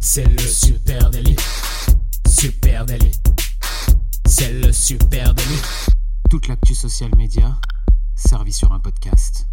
C'est le super délit. Super délit. C'est le super délit. Toute l'actu social média servie sur un podcast.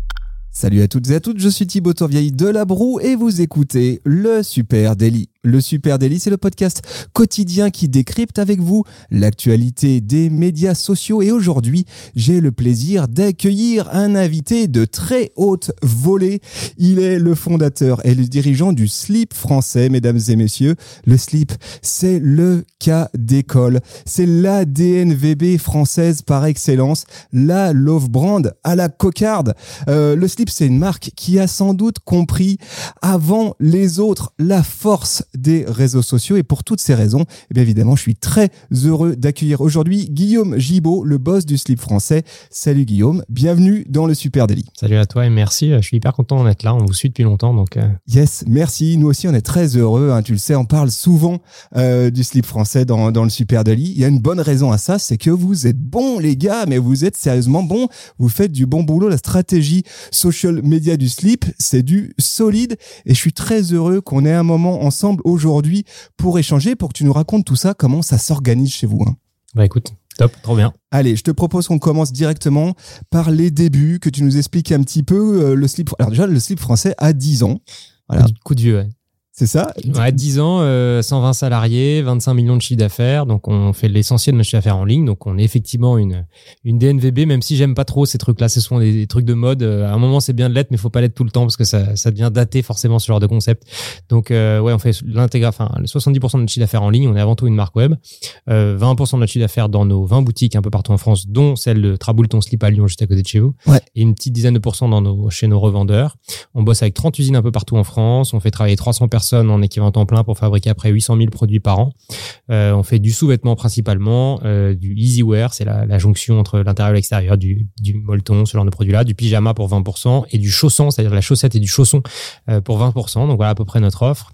Salut à toutes et à toutes, je suis Thibaut Tourvieille de La Broue et vous écoutez le Super Daily. Le Super Daily, c'est le podcast quotidien qui décrypte avec vous l'actualité des médias sociaux. Et aujourd'hui, j'ai le plaisir d'accueillir un invité de très haute volée. Il est le fondateur et le dirigeant du slip français, mesdames et messieurs. Le slip, c'est le cas d'école. C'est la DNVB française par excellence, la love brand à la cocarde. Euh, le slip, c'est une marque qui a sans doute compris avant les autres la force des réseaux sociaux. Et pour toutes ces raisons, eh bien évidemment, je suis très heureux d'accueillir aujourd'hui Guillaume Gibaud, le boss du slip français. Salut Guillaume, bienvenue dans le Super Daily. Salut à toi et merci. Je suis hyper content d'être là. On vous suit depuis longtemps. Donc euh. Yes, merci. Nous aussi, on est très heureux. Hein. tu le sais, on parle souvent euh, du slip français dans, dans le Super Daily. Il y a une bonne raison à ça, c'est que vous êtes bons, les gars, mais vous êtes sérieusement bons. Vous faites du bon boulot. La stratégie social media du slip, c'est du solide. Et je suis très heureux qu'on ait un moment ensemble aujourd'hui pour échanger, pour que tu nous racontes tout ça, comment ça s'organise chez vous. Hein. Bah écoute, top, trop bien. Allez, je te propose qu'on commence directement par les débuts, que tu nous expliques un petit peu euh, le slip. Alors déjà, le slip français a 10 ans. Voilà. Coup de vieux, ouais. C'est ça Ouais, 10 ans, 120 euh, salariés, 25 millions de chiffre d'affaires. Donc, on fait l'essentiel de notre chiffre d'affaires en ligne. Donc, on est effectivement une, une DNVB, même si j'aime pas trop ces trucs-là. Ce sont des, trucs de mode. Euh, à un moment, c'est bien de l'être, mais faut pas l'être tout le temps parce que ça, ça devient daté forcément ce genre de concept. Donc, euh, ouais, on fait l'intégration, enfin, 70% de notre chiffre d'affaires en ligne. On est avant tout une marque web. 20% de notre chiffre d'affaires dans nos 20 boutiques un peu partout en France, dont celle de Traboul ton slip à Lyon, juste à côté de chez vous. Ouais. Et une petite dizaine de pourcents dans nos, chez nos revendeurs. On bosse avec 30 usines un peu partout en France. On fait travailler 300 personnes en équivalent temps plein pour fabriquer après 800 000 produits par an. Euh, on fait du sous-vêtement principalement, euh, du easy wear, c'est la, jonction entre l'intérieur et l'extérieur, du, du molleton, ce genre de produit-là, du pyjama pour 20% et du chausson, c'est-à-dire la chaussette et du chausson euh, pour 20%. Donc voilà à peu près notre offre.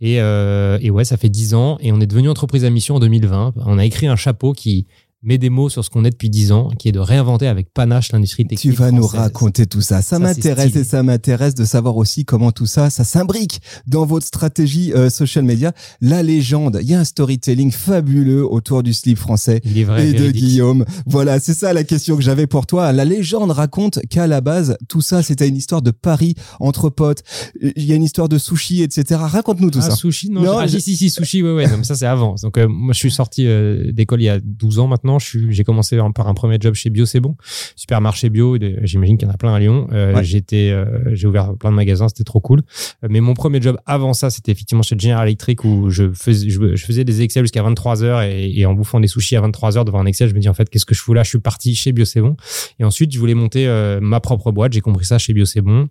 Et, et ouais, ça fait 10 ans et on est devenu entreprise à mission en 2020. On a écrit un chapeau qui met des mots sur ce qu'on est depuis dix ans, qui est de réinventer avec panache l'industrie textile. Tu vas nous raconter tout ça. Ça, m'intéresse et ça m'intéresse de savoir aussi comment tout ça, ça s'imbrique dans votre stratégie euh, social media. La légende, il y a un storytelling fabuleux autour du slip français et de Guillaume. Voilà, c'est ça la question que j'avais pour toi. La légende raconte qu'à la base, tout ça, c'était une histoire de Paris entre potes. Il y a une histoire de sushi, etc. Raconte-nous tout ah, ça. Sushi, non, non ah, si, si, sushi, ouais, ouais. ça, c'est avant. Donc, euh, moi, je suis sorti euh, d'école il y a 12 ans maintenant j'ai commencé par un premier job chez Bio C'est Bon, supermarché bio. J'imagine qu'il y en a plein à Lyon. Euh, J'étais, euh, j'ai ouvert plein de magasins, c'était trop cool. Euh, mais mon premier job avant ça, c'était effectivement chez General Electric où je faisais, je, faisais des Excel jusqu'à 23 heures et, en bouffant des sushis à 23 heures devant un Excel, je me dis en fait qu'est-ce que je fous là? Je suis parti chez Bio C'est Bon. Et ensuite, je voulais monter euh, ma propre boîte. J'ai compris ça chez Bio C'est Bon.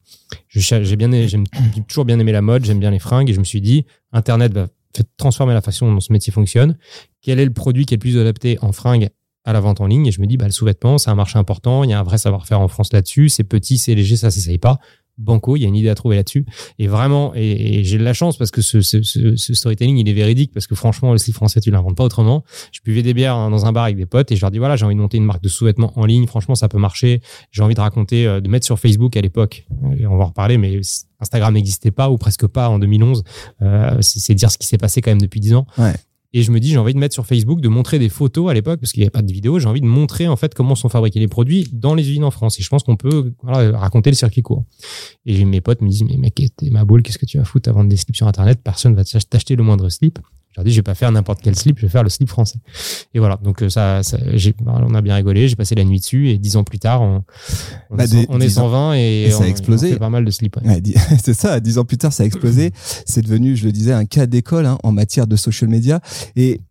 J'ai bien, j'ai toujours bien aimé la mode, j'aime bien les fringues et je me suis dit Internet va transformer la façon dont ce métier fonctionne. Quel est le produit qui est le plus adapté en fringues à la vente en ligne? Et je me dis bah le sous-vêtement c'est un marché important. Il y a un vrai savoir-faire en France là-dessus. C'est petit c'est léger ça s'essaye pas banco il y a une idée à trouver là-dessus. Et vraiment et, j'ai de la chance parce que ce, storytelling il est véridique parce que franchement le slip français tu l'inventes pas autrement. Je buvais des bières hein, dans un bar avec des potes et je leur dis voilà j'ai envie de monter une marque de sous-vêtements en ligne. Franchement ça peut marcher. J'ai envie de raconter euh, de mettre sur Facebook à l'époque. On va en reparler mais Instagram n'existait pas ou presque pas en 2011 euh, c'est dire ce qui s'est passé quand même depuis 10 ans. Ouais. Et je me dis, j'ai envie de mettre sur Facebook, de montrer des photos à l'époque, parce qu'il n'y avait pas de vidéo. J'ai envie de montrer en fait comment sont fabriqués les produits dans les usines en France. Et je pense qu'on peut raconter le circuit court. Et mes potes me disent, mais mec, t'es ma boule, qu'est-ce que tu vas foutre à vendre des slips sur Internet? Personne va t'acheter le moindre slip. Je leur dis, je vais pas faire n'importe quel slip, je vais faire le slip français. Et voilà. Donc, euh, ça, ça on a bien rigolé. J'ai passé la nuit dessus et dix ans plus tard, on, on, bah, est, on est, 120 et, ça a explosé. On fait pas mal de slips. c'est ça. Dix ans plus tard, ça a explosé. c'est devenu, je le disais, un cas d'école hein, en matière de social media. Et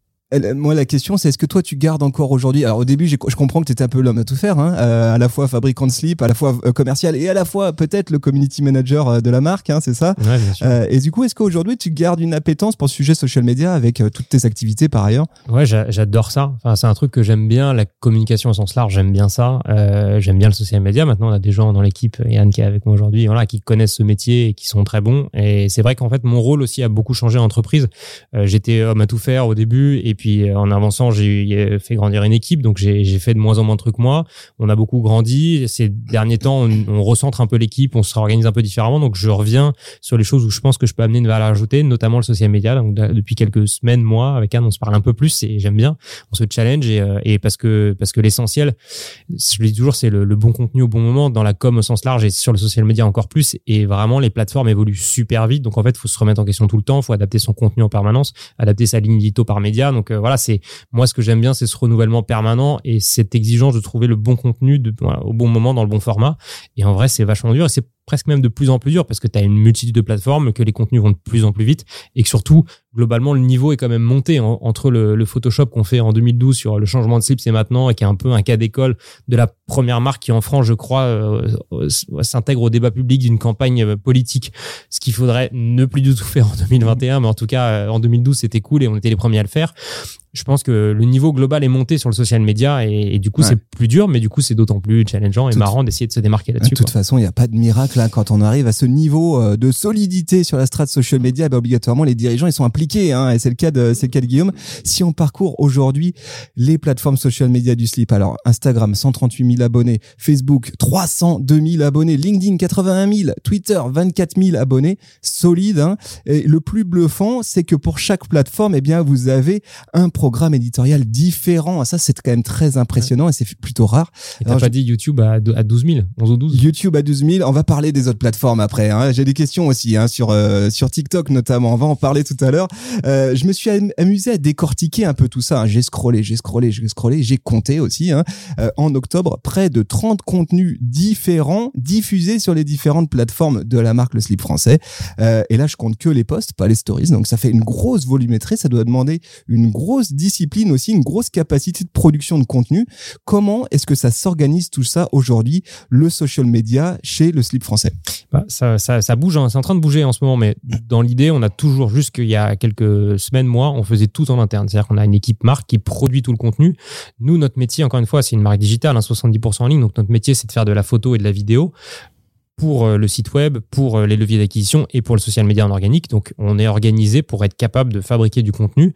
moi, la question, c'est est-ce que toi, tu gardes encore aujourd'hui Alors, au début, je comprends que tu étais un peu l'homme à tout faire, hein, euh, à la fois fabricant de slip, à la fois euh, commercial et à la fois peut-être le community manager euh, de la marque, hein, c'est ça? Ouais, bien sûr. Et du coup, est-ce qu'aujourd'hui, tu gardes une appétence pour ce sujet social media avec toutes tes activités par ailleurs? Ouais, j'adore ça. Enfin, c'est un truc que j'aime bien, la communication au sens large, j'aime bien ça. j'aime bien le social media. Maintenant, on a des gens dans l'équipe, Yann qui est avec moi aujourd'hui, voilà, qui connaissent ce métier et qui sont très bons. Et c'est vrai qu'en fait, mon rôle aussi a beaucoup changé en entreprise. J'étais homme à tout faire au début et puis en avançant, j'ai fait grandir une équipe, donc j'ai fait de moins en moins de trucs moi. On a beaucoup grandi. Ces derniers temps, on, on recentre un peu l'équipe, on se réorganise un peu différemment. Donc je reviens sur les choses où je pense que je peux amener une valeur ajoutée, notamment le social media. Donc depuis quelques semaines, moi, avec Anne, on se parle un peu plus et j'aime bien. On se challenge et, et parce que parce que l'essentiel, je le dis toujours, c'est le, le, bon contenu au bon moment dans la com au sens large et sur le social media encore plus. Et vraiment, les plateformes évoluent super vite. Donc en fait, faut se remettre en question tout le temps. Faut adapter son contenu en permanence, adapter sa ligne édito par média. Donc voilà, c'est moi ce que j'aime bien, c'est ce renouvellement permanent et cette exigence de trouver le bon contenu au bon moment dans le bon format. Et en vrai, c'est vachement dur et c'est presque même de plus en plus dur parce que tu as une multitude de plateformes, que les contenus vont de plus en plus vite et que surtout, globalement, le niveau est quand même monté entre le, le Photoshop qu'on fait en 2012 sur le changement de slips et maintenant et qui est un peu un cas d'école de la première marque qui en France, je crois, euh, s'intègre au débat public d'une campagne euh, politique, ce qu'il faudrait ne plus du tout faire en 2021, mais en tout cas, euh, en 2012, c'était cool et on était les premiers à le faire je pense que le niveau global est monté sur le social media et, du coup c'est plus dur mais du coup c'est d'autant plus challengeant et marrant d'essayer de se démarquer là-dessus. De toute façon, il n'y a pas de miracle hein. quand on arrive à ce niveau euh, de solidité sur la strate social media, ben, obligatoirement les dirigeants ils sont impliqués hein, et c'est le cas de c'est le cas de Guillaume. Si on parcourt aujourd'hui les plateformes social media du slip, alors Instagram 138 000 abonnés, Facebook 302 000 abonnés, LinkedIn 81 000, Twitter 24 000 abonnés, solide. Hein. Et le plus bluffant, c'est que pour chaque plateforme, eh bien vous avez un programme éditorial différent. Ça, c'est quand même très impressionnant et c'est plutôt rare. Et t'as pas dit YouTube à, 12 000, 11 ou 12 YouTube à 12 000. On va parler des autres plateformes après. Hein. J'ai des questions aussi hein, sur euh, sur TikTok notamment. On va en parler tout à l'heure. Euh, je me suis amusé à décortiquer un peu tout ça. Hein. J'ai scrollé, j'ai scrollé, j'ai scrollé, j'ai compté aussi. Euh, en octobre, près de 30 contenus différents diffusés sur les différentes plateformes de la marque Le Slip français. Et là, je compte que les posts, pas les stories. Donc ça fait une grosse volumétrie. Ça doit demander une grosse discipline aussi, une grosse capacité de production de contenu. Comment est-ce que ça s'organise tout ça aujourd'hui, le social media chez le slip français? Bah, ça, ça, bouge, hein. c'est en train de bouger en ce moment, mais dans l'idée, on a toujours, juste qu'il y a quelques semaines, mois, on faisait tout en interne. C'est-à-dire qu'on a une équipe marque qui produit tout le contenu. Nous, notre métier, encore une fois, c'est une marque digitale, hein, 70% en ligne, donc notre métier, c'est de faire de la photo et de la vidéo pour euh, le site web, pour euh, les leviers d'acquisition et pour le social media en organique. Donc, on est organisé pour être capable de fabriquer du contenu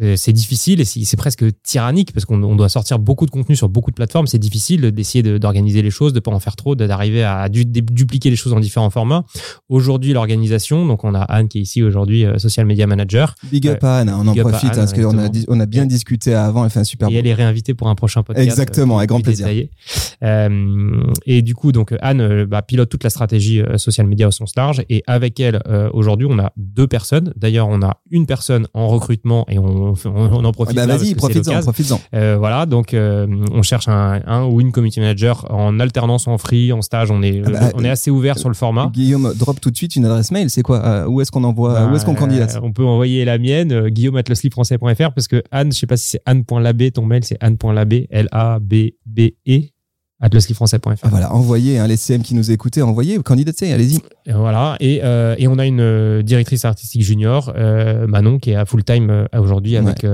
euh, c'est difficile et c'est presque tyrannique parce qu'on doit sortir beaucoup de contenu sur beaucoup de plateformes. C'est difficile d'essayer d'organiser les choses, de pas en faire trop, d'arriver à dupliquer les choses en différents formats. Aujourd'hui, l'organisation, donc on a Anne qui est ici aujourd'hui, euh, social media manager. Big up à Anne, on en profite hein, parce qu'on a, on a bien discuté avant, elle fait un super. Et elle est réinvitée pour un prochain podcast. Exactement, avec grand plaisir. Euh, et du coup, donc Anne bah, pilote toute la stratégie social media au sens large et avec elle, aujourd'hui, on a deux personnes. D'ailleurs, on a une personne en recrutement et on on, en profite. Ah bah vas-y, profite-en, profite-en. Euh, voilà, donc euh, on cherche un, un, ou une community manager en alternance, en free, en stage. On est, ah bah, on est assez ouvert sur le format. Guillaume, drop tout de suite une adresse mail. C'est quoi euh, Où est-ce qu'on envoie Où est-ce qu'on candidate? On peut envoyer la mienne, guillaume parce que Anne, je sais pas si c'est anne.labé, ton mail c'est anne.labé, L-A-B-B-E atlaslyfrançais.fr. Ah, voilà, envoyez hein, les CM qui nous écoutaient, envoyez, candidatez, allez-y. Voilà, et, euh, et on a une euh, directrice artistique junior, euh, Manon, qui est à full time euh, aujourd'hui avec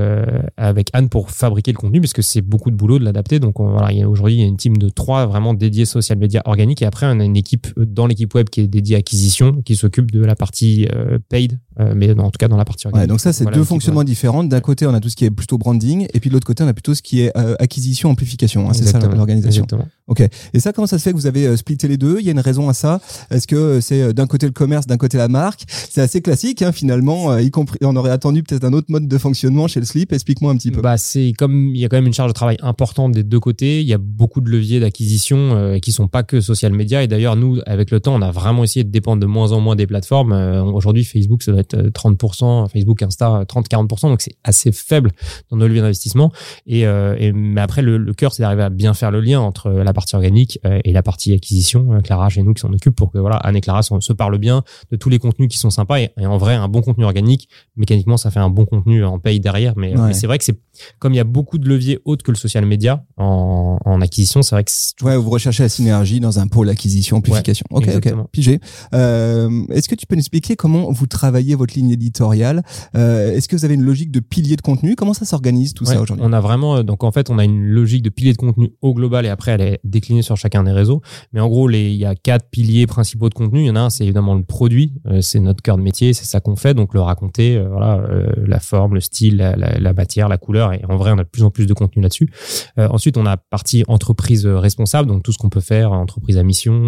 avec Anne pour fabriquer le contenu, parce que c'est beaucoup de boulot de l'adapter. Donc voilà, aujourd'hui il y a une team de trois vraiment dédiés social media organique, et après on a une équipe dans l'équipe web qui est dédiée à acquisition, qui s'occupe de la partie paid, mais en tout cas dans la partie organique. Ouais, donc ça c'est deux fonctionnements différents. D'un côté on a tout ce qui est plutôt branding, et puis de l'autre côté on a plutôt ce qui est acquisition amplification. Hein, c'est ça l'organisation. Ok. Et ça, comment ça se fait que vous avez euh, splitté les deux? Il y a une raison à ça? Est-ce que euh, c'est euh, d'un côté le commerce, d'un côté la marque? C'est assez classique, hein, finalement. y compris, on aurait attendu peut-être un autre mode de fonctionnement chez le slip. Explique-moi un petit peu. Bah, c'est comme il y a quand même une charge de travail importante des deux côtés. Il y a beaucoup de leviers d'acquisition euh, qui sont pas que social media. Et d'ailleurs, nous, avec le temps, on a vraiment essayé de dépendre de moins en moins des plateformes. Aujourd'hui, Facebook, ça doit être 30%, Facebook, Insta, 30-40%. Donc, c'est assez faible dans nos leviers d'investissement. Et, mais après, le, le cœur, c'est d'arriver à bien faire le lien entre la partie organique euh, et la partie acquisition. Euh, Clara chez nous qui s'en occupe pour que voilà Anne et Clara se parlent bien de tous les contenus qui sont sympas et, en vrai un bon contenu organique mécaniquement ça fait un bon contenu en paye derrière. Mais, c'est vrai que c'est comme il y a beaucoup de leviers autres que le social media en, en acquisition, c'est vrai que ouais vous recherchez la synergie dans un pôle acquisition amplification. ok ok pigé. Euh, Est-ce que tu peux nous expliquer comment vous travaillez votre ligne éditoriale? Euh, Est-ce que vous avez une logique de pilier de contenu? Comment ça s'organise tout ça aujourd'hui? On a vraiment donc en fait on a une logique de pilier de contenu au global et après elle est est décliné sur chacun des réseaux. Mais en gros, il y a quatre piliers principaux de contenu. Il y en a un, c'est évidemment le produit. c'est notre cœur de métier, c'est ça qu'on fait. Donc le raconter, voilà, la forme, le style, la, matière, la couleur. Et en vrai, on a de plus en plus de contenu là-dessus. ensuite, on a partie entreprise responsable, donc tout ce qu'on peut faire, entreprise à mission,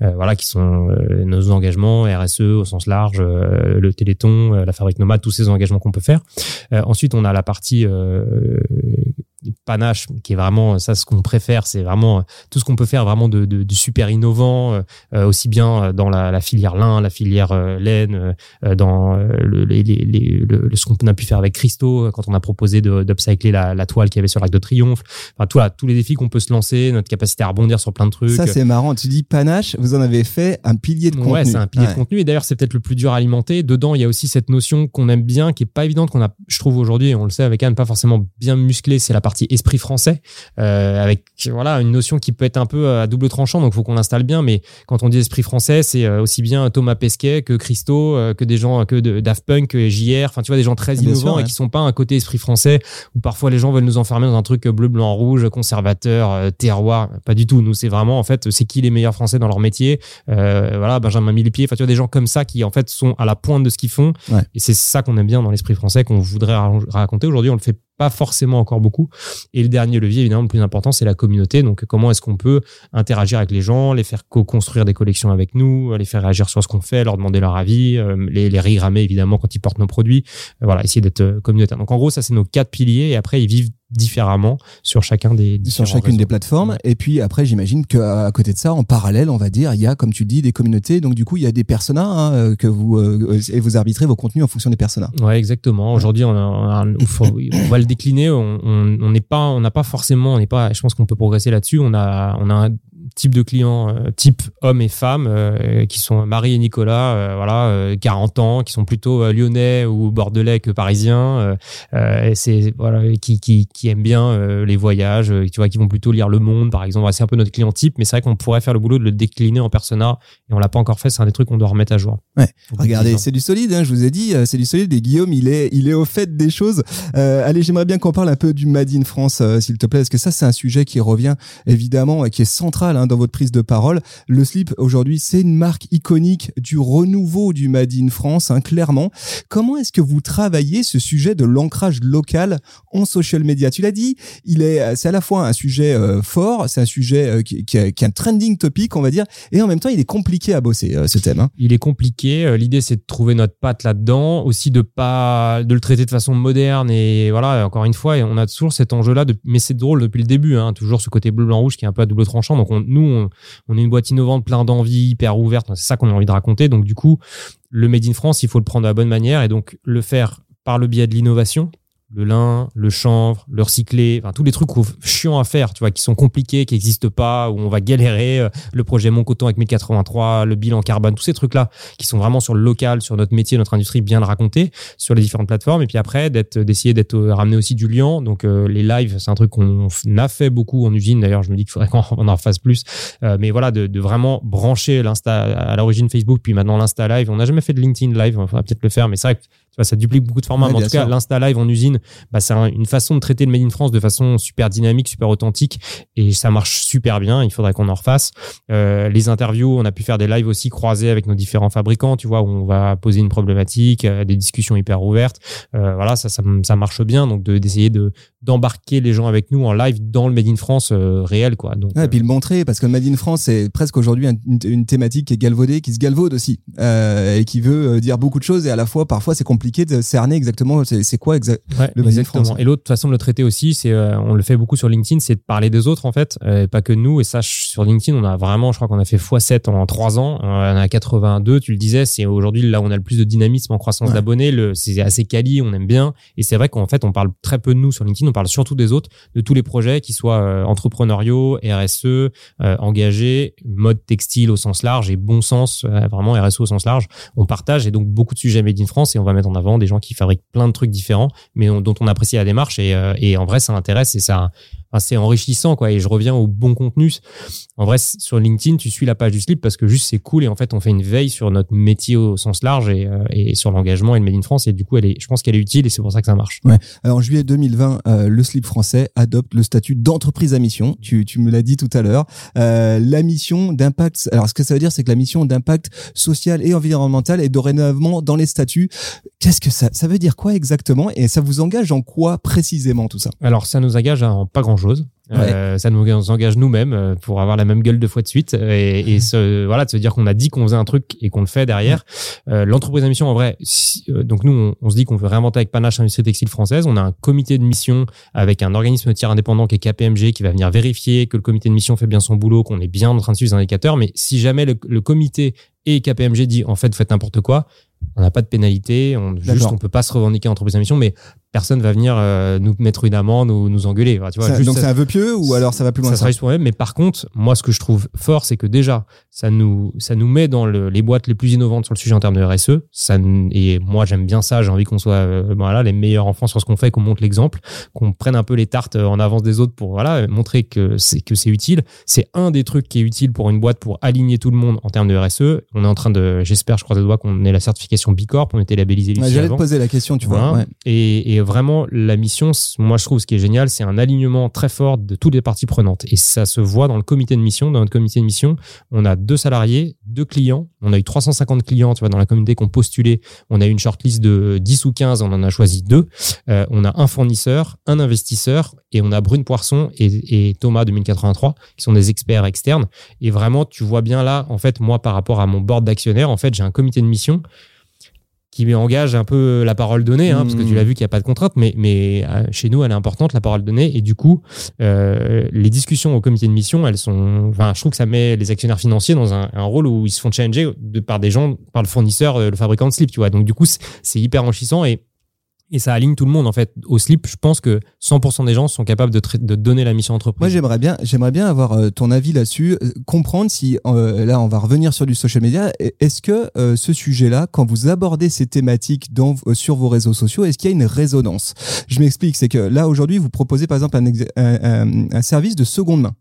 voilà, qui sont nos engagements, RSE au sens large, le Téléthon, la Fabrique Nomade, tous ces engagements qu'on peut faire. ensuite, on a la partie panache qui est vraiment ça ce qu'on préfère c'est vraiment euh, tout ce qu'on peut faire vraiment de, de, super innovant euh, euh, aussi bien dans la, la, filière lin la filière laine dans le, les, les, le, ce qu'on a pu faire avec Christo quand on a proposé d'upcycler la, la, toile qui avait sur l'arc de triomphe. Enfin tout, tous les défis qu'on peut se lancer notre capacité à rebondir sur plein de trucs. Ça c'est marrant. Tu dis panache vous en avez fait un pilier de contenu. ouais c'est un pilier de contenu. Et d'ailleurs c'est peut-être le plus dur à alimenter. Dedans il y a aussi cette notion qu'on aime bien qui est pas évidente qu'on a je trouve aujourd'hui et on le sait avec Anne pas forcément bien musclé c'est la partie esprit français, euh, avec voilà une notion qui peut être un peu euh, à double tranchant, donc faut qu'on l'installe bien. Mais quand on dit esprit français, c'est euh, aussi bien Thomas Pesquet que Christo, que des gens que de Daft Punk, que JR, enfin tu vois des gens très innovants et qui sont pas un côté esprit français où parfois les gens veulent nous enfermer dans un truc bleu, blanc, rouge, conservateur, terroir. Pas du tout. Nous c'est vraiment en fait c'est qui les meilleurs français dans leur métier. voilà Benjamin Millepied, enfin tu vois des gens comme ça qui en fait sont à la pointe de ce qu'ils font. Et c'est ça qu'on aime bien dans l'esprit français qu'on voudrait raconter aujourd'hui. On le fait pas forcément encore beaucoup. Et le dernier levier, évidemment, le plus important, c'est la communauté. Donc, comment est-ce qu'on peut interagir avec les gens, les faire co-construire des collections avec nous, les faire réagir sur ce qu'on fait, leur demander leur avis, euh, les, les rigrammer, évidemment, quand ils portent nos produits. Euh, voilà, essayer d'être euh, communautaire. Donc, en gros, ça, c'est nos quatre piliers. Et après, ils vivent différemment sur chacun des sur chacune des plateformes. Et puis après j'imagine qu'à côté de ça en parallèle on va dire il y a comme tu dis des communautés. Donc du coup il y a des personas hein, euh, que vous euh, et vous arbitrez vos contenus en fonction des personas. Ouais exactement. Aujourd'hui on, on, va le décliner. On n'est pas on n'a pas forcément on n'est pas je pense qu'on peut progresser là-dessus. On a on a un type de clients, euh, type hommes et femmes, euh, qui sont Marie et Nicolas, euh, voilà, 40 ans, qui sont plutôt lyonnais ou bordelais que parisiens, et c'est voilà, qui, qui, qui aiment bien les voyages, tu vois, qui vont plutôt lire Le Monde, par exemple. C'est un peu notre client type, mais c'est vrai qu'on pourrait faire le boulot de le décliner en persona, et on l'a pas encore fait. C'est un des trucs qu'on doit remettre à jour. Ouais. Regardez, c'est du solide. Hein, je vous ai dit, c'est du solide. Et Guillaume, il est, il est au fait des choses. allez, j'aimerais bien qu'on parle un peu du Made in France, s'il te plaît, parce que ça, c'est un sujet qui revient évidemment et qui est central hein, dans votre prise de parole. Le slip aujourd'hui, c'est une marque iconique du renouveau du Made in France, hein, clairement. Comment est-ce que vous travaillez ce sujet de l'ancrage local en social media? Tu l'as dit, il est, c'est à la fois un sujet euh, fort, c'est un sujet euh, qui, est un trending topic, on va dire, et en même temps, il est compliqué à bosser euh, ce thème. Hein. Il est compliqué. L'idée, c'est de trouver notre patte là-dedans, aussi de pas de le traiter de façon moderne et voilà. Encore une fois, on a toujours cet enjeu-là, mais c'est drôle depuis le début, toujours ce côté bleu, blanc, rouge qui est un peu à double tranchant. Donc on, nous, on, est une boîte innovante, plein d'envie, hyper ouverte. C'est ça qu'on a envie de raconter. Donc du coup, le Made in France, il faut le prendre de la bonne manière et donc le faire par le biais de l'innovation, le lin, le chanvre, le recyclé, enfin tous les trucs chiants à faire, tu vois, qui sont compliqués, qui n'existent pas, où on va galérer. Euh, le projet Mon Coton avec 1083, le bilan carbone, tous ces trucs-là qui sont vraiment sur le local, sur notre métier, notre industrie, bien le raconter sur les différentes plateformes. Et puis après, d'être, d'essayer d'être euh, ramené aussi du lien. Donc euh, les lives, c'est un truc qu'on a fait beaucoup en usine. D'ailleurs, je me dis qu'il faudrait qu'on en fasse plus. mais voilà, de, de vraiment brancher l'insta à l'origine Facebook, puis maintenant l'insta live. On n'a jamais fait de LinkedIn live, on va peut-être le faire, mais c'est vrai que ça duplique beaucoup de formats. mais en tout cas, l'Insta Live en usine, bah, c'est une façon de traiter le Made in France de façon super dynamique, super authentique. Et ça marche super bien. Il faudrait qu'on en refasse. Euh, les interviews, on a pu faire des lives aussi croisés avec nos différents fabricants, tu vois, où on va poser une problématique, euh, des discussions hyper ouvertes. Euh, voilà, ça, ça, ça, marche bien. Donc, d'essayer de, d'embarquer les gens avec nous en live dans le Made in France réel, quoi. Donc, et puis le montrer, parce que le Made in France, c'est presque aujourd'hui une, une, thématique qui est galvaudée, qui se galvaude aussi, et qui veut dire beaucoup de choses. Et à la fois, parfois, c'est compliqué de cerner exactement c'est quoi exactement le exactement. Et l'autre façon de le traiter aussi, c'est euh, on le fait beaucoup sur LinkedIn, c'est de parler des autres en fait, euh, pas que nous. Et ça, sur LinkedIn, on a vraiment, je crois qu'on a fait x7 en 3 ans. On a 82, tu le disais, c'est aujourd'hui là où on a le plus de dynamisme en croissance d'abonnés. C'est assez quali, on aime bien. Et c'est vrai qu'en fait, on parle très peu de nous sur LinkedIn, on parle surtout des autres, de tous les projets qui soient euh, entrepreneuriaux, RSE, engagés, mode textile au sens large et bon sens, vraiment RSE au sens large. On partage et donc beaucoup de sujets made in France et on va mettre en avant des gens qui fabriquent plein de trucs différents, mais dont on apprécie la démarche. Et, euh, et en vrai, ça intéresse et ça, c'est enrichissant quoi et je reviens au bon contenu. En vrai sur LinkedIn tu suis la page du slip parce que juste c'est cool et en fait on fait une veille sur notre métier au sens large et, euh, et sur l'engagement et le Made in France et du coup elle est je pense qu'elle est utile et c'est pour ça que ça marche. Ouais. alors en juillet 2020 euh, le slip français adopte le statut d'entreprise à mission. Tu, tu me l'as dit tout à l'heure. Euh, la mission d'impact alors ce que ça veut dire c'est que la mission d'impact social et environnemental est dorénavant dans les statuts. Qu'est-ce que ça ça veut dire quoi exactement et ça vous engage en quoi précisément tout ça? Alors ça nous engage en pas grand chose euh, ça nous engage nous-mêmes euh, pour avoir la même gueule deux fois de suite et, et ce, voilà de se dire qu'on a dit qu'on faisait un truc et qu'on le fait derrière. Euh, L'entreprise à mission en vrai, euh, donc nous on, on, se dit qu'on veut réinventer avec Panache Industrie Textile Française. On a un comité de mission avec un organisme tiers indépendant qui est KPMG qui va venir vérifier que le comité de mission fait bien son boulot, qu'on est bien en train de suivre les indicateurs. Mais si jamais le, le comité et KPMG dit en fait faites n'importe quoi, on n'a pas de pénalité, on, juste on peut pas se revendiquer entreprise à mission, mais personne va venir euh, nous mettre une amende ou nous engueuler. Tu vois, ça, donc c'est un vœu pieux ou alors ça va plus loin Ça, ça. sera pour mais par contre, moi ce que je trouve fort, c'est que déjà ça nous ça nous met dans le, les boîtes les plus innovantes sur le sujet en termes de RSE. Ça et moi j'aime bien ça. J'ai envie qu'on soit euh, voilà les meilleurs enfants sur ce qu'on fait, qu'on montre l'exemple, qu'on prenne un peu les tartes euh, en avance des autres pour voilà montrer que c'est que c'est utile. C'est un des trucs qui est utile pour une boîte pour aligner tout le monde en termes de RSE. On est en train de, j'espère, je crois des doigts qu'on ait la certification Bicorp, on était labellisé. Ouais, J'allais te poser la question, tu vois. Ouais. Et, et vraiment la mission, moi je trouve ce qui est génial, c'est un alignement très fort de toutes les parties prenantes. Et ça se voit dans le comité de mission. Dans notre comité de mission, on a deux salariés, deux clients. On a eu 350 clients, tu vois, dans la communauté qui ont postulé. On a eu une shortlist de 10 ou 15, on en a choisi deux. Euh, on a un fournisseur, un investisseur et on a Brune Poisson et, et Thomas 2083 qui sont des experts externes. Et vraiment, tu vois bien là, en fait, moi par rapport à mon board d'actionnaires, en fait, j'ai un comité de mission qui engage un peu la parole donnée, hein, mmh. parce que tu l'as vu qu'il n'y a pas de contrainte, mais, mais euh, chez nous, elle est importante, la parole donnée. Et du coup, euh, les discussions au comité de mission, elles sont. Enfin, je trouve que ça met les actionnaires financiers dans un, un rôle où ils se font challenger de, par des gens, par le fournisseur, euh, le fabricant de slip, tu vois. Donc, du coup, c'est hyper enrichissant et et ça aligne tout le monde en fait. Au slip je pense que 100% des gens sont capables de, de donner la mission entreprise moi j'aimerais bien j'aimerais bien avoir euh, ton avis là-dessus euh, comprendre si euh, là on va revenir sur du social media. Est-ce que ce sujet là quand vous abordez ces thématiques sur vos réseaux sociaux est-ce qu'il y a une résonance? Je m'explique c'est que là aujourd'hui vous proposez par exemple un service de seconde main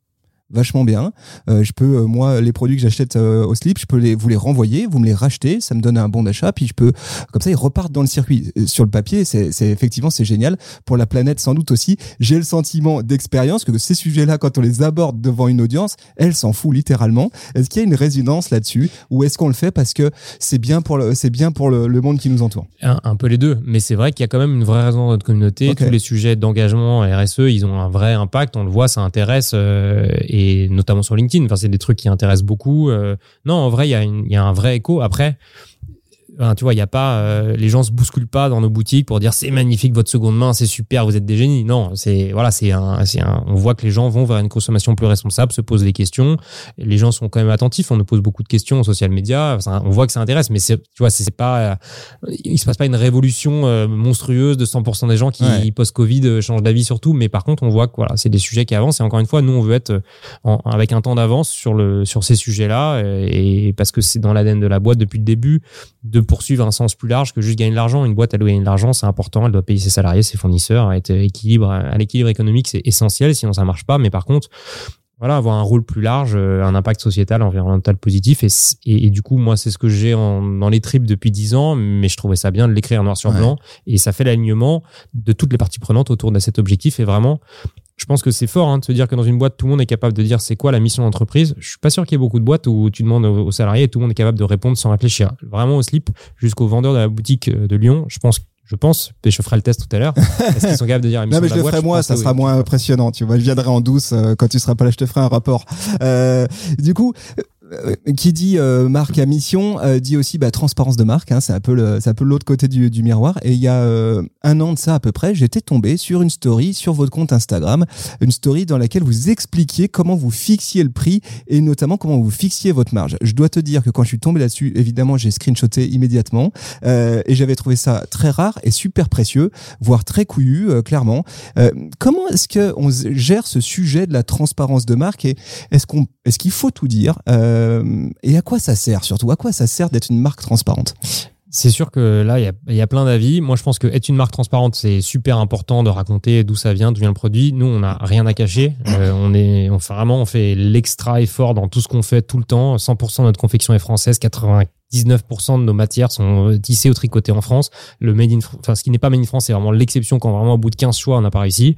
vachement bien. Euh, je peux, euh, moi, les produits que j'achète euh, au slip, je peux les, vous les renvoyer, vous me les rachetez, ça me donne un bon d'achat, puis je peux, comme ça, ils repartent dans le circuit. Sur le papier, c'est, effectivement, c'est génial. Pour la planète, sans doute aussi. J'ai le sentiment d'expérience que ces sujets-là, quand on les aborde devant une audience, elle s'en fout littéralement. Est-ce qu'il y a une résonance là-dessus, ou est-ce qu'on le fait parce que c'est bien pour le, c'est bien pour le, le, monde qui nous entoure? Un, un, peu les deux, mais c'est vrai qu'il y a quand même une vraie raison dans notre communauté. Okay. Tous les sujets d'engagement RSE, ils ont un vrai impact. On le voit, ça intéresse. Et notamment sur LinkedIn. Enfin, c'est des trucs qui intéressent beaucoup. Euh, non, en vrai, il y, y a un vrai écho. Après, Enfin, tu vois, il y a pas, euh, les gens se bousculent pas dans nos boutiques pour dire c'est magnifique votre seconde main, c'est super, vous êtes des génies. Non, c'est voilà, c'est un, c'est un, on voit que les gens vont vers une consommation plus responsable, se posent des questions. Les gens sont quand même attentifs. On nous pose beaucoup de questions en social media. on voit que ça intéresse, mais c'est, tu vois, c'est pas, euh, il se passe pas une révolution euh, monstrueuse de 100% des gens qui ouais. post-Covid euh, changent d'avis sur tout. Mais par contre, on voit que voilà, c'est des sujets qui avancent. Et encore une fois, nous, on veut être en, avec un temps d'avance sur le, sur ces sujets-là, et, et parce que c'est dans l'ADN de la boîte depuis le début de poursuivre un sens plus large que juste gagner de l'argent. Une boîte, elle doit gagner de l'argent, c'est important, elle doit payer ses salariés, ses fournisseurs, être équilibre, à l'équilibre économique, c'est essentiel, sinon ça marche pas. Mais par contre, voilà, avoir un rôle plus large, euh, un impact sociétal, environnemental positif. Et, et, et du coup, moi, c'est ce que j'ai dans les tripes depuis dix ans, mais je trouvais ça bien de l'écrire noir sur blanc. Et ça fait l'alignement de toutes les parties prenantes autour de cet objectif. Et vraiment, je pense que c'est fort hein, de se dire que dans une boîte, tout le monde est capable de dire c'est quoi la mission d'entreprise. Je suis pas sûr qu'il y ait beaucoup de boîtes où tu demandes aux salariés et tout le monde est capable de répondre sans réfléchir. Vraiment au slip jusqu'au vendeur de la boutique de Lyon, je pense je pense, et je ferai le test tout à l'heure. Est-ce qu'ils sont capables de dire Non, mais je le ferai moi, ça sera moins impressionnant. Tu vois, je viendrai en douce euh, quand tu seras pas là, je te ferai un rapport. Euh, du coup, euh, qui dit euh, marque à mission euh, dit aussi bah, transparence de marque. Hein, c'est un peu le, c'est un peu l'autre côté du, du, miroir. Et il y a euh, un an de ça à peu près, j'étais tombé sur une story sur votre compte Instagram, une story dans laquelle vous expliquiez comment vous fixiez le prix et notamment comment vous fixiez votre marge. Je dois te dire que quand je suis tombé là-dessus, évidemment, j'ai screenshoté immédiatement euh, et j'avais trouvé ça très rare et super précieux, voire très couillu, clairement. comment est-ce que on gère ce sujet de la transparence de marque et est-ce qu'on, est-ce qu'il faut tout dire euh, et à quoi ça sert surtout? À quoi ça sert d'être une marque transparente? C'est sûr que là, il y a, plein d'avis. Moi, je pense que être une marque transparente, c'est super important de raconter d'où ça vient, d'où vient le produit. Nous, on n'a rien à cacher. Euh, on est, on fait vraiment, on fait l'extra effort dans tout ce qu'on fait tout le temps. 100% de notre confection est française, 80 19% de nos matières sont euh, tissées ou tricotées en France. Le made in, enfin, ce qui n'est pas made in France, c'est vraiment l'exception quand vraiment au bout de 15 choix, on n'a pas réussi.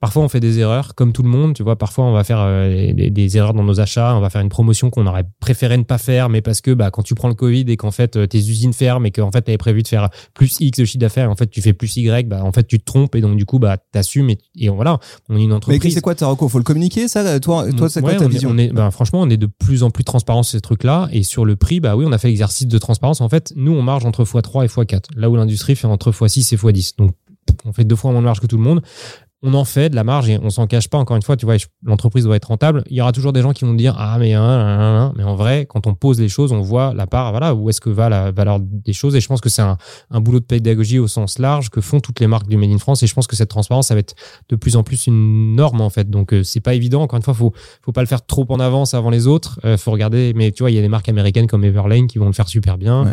Parfois, on fait des erreurs, comme tout le monde. Tu vois, parfois, on va faire euh, des, erreurs dans nos achats. On va faire une promotion qu'on aurait préféré ne pas faire, mais parce que, bah, quand tu prends le Covid et qu'en fait, euh, tes usines ferment et qu'en fait, tu avais prévu de faire plus X de chiffre d'affaires, en fait, tu fais plus Y, bah, en fait, tu te trompes et donc, du coup, bah, t'assumes et, et voilà. On est une entreprise. Mais c'est quoi ta Faut le communiquer, ça? Toi, toi, c'est quoi ta vision? on est, bah, franchement, on est de plus en plus transparent sur ces trucs-là. Et sur le prix, bah oui, on a fait l'exercice de transparence en fait, nous, on marge entre x3 et x4, là où l'industrie fait entre x6 et x10. Donc, on fait deux fois moins de marge que tout le monde on en fait de la marge et on s'en cache pas. Encore une fois, tu vois, l'entreprise doit être rentable. Il y aura toujours des gens qui vont dire ah mais hein, mais en vrai, quand on pose les choses, on voit la part, voilà, où est-ce que va la valeur des choses. Et je pense que c'est un, boulot de pédagogie au sens large que font toutes les marques du Made in France. Et je pense que cette transparence, ça va être de plus en plus une norme en fait. Donc euh, c'est pas évident. Encore une fois, faut faut pas le faire trop en avance avant les autres. Euh, faut regarder. Mais tu vois, il y a des marques américaines comme Everlane qui vont le faire super bien.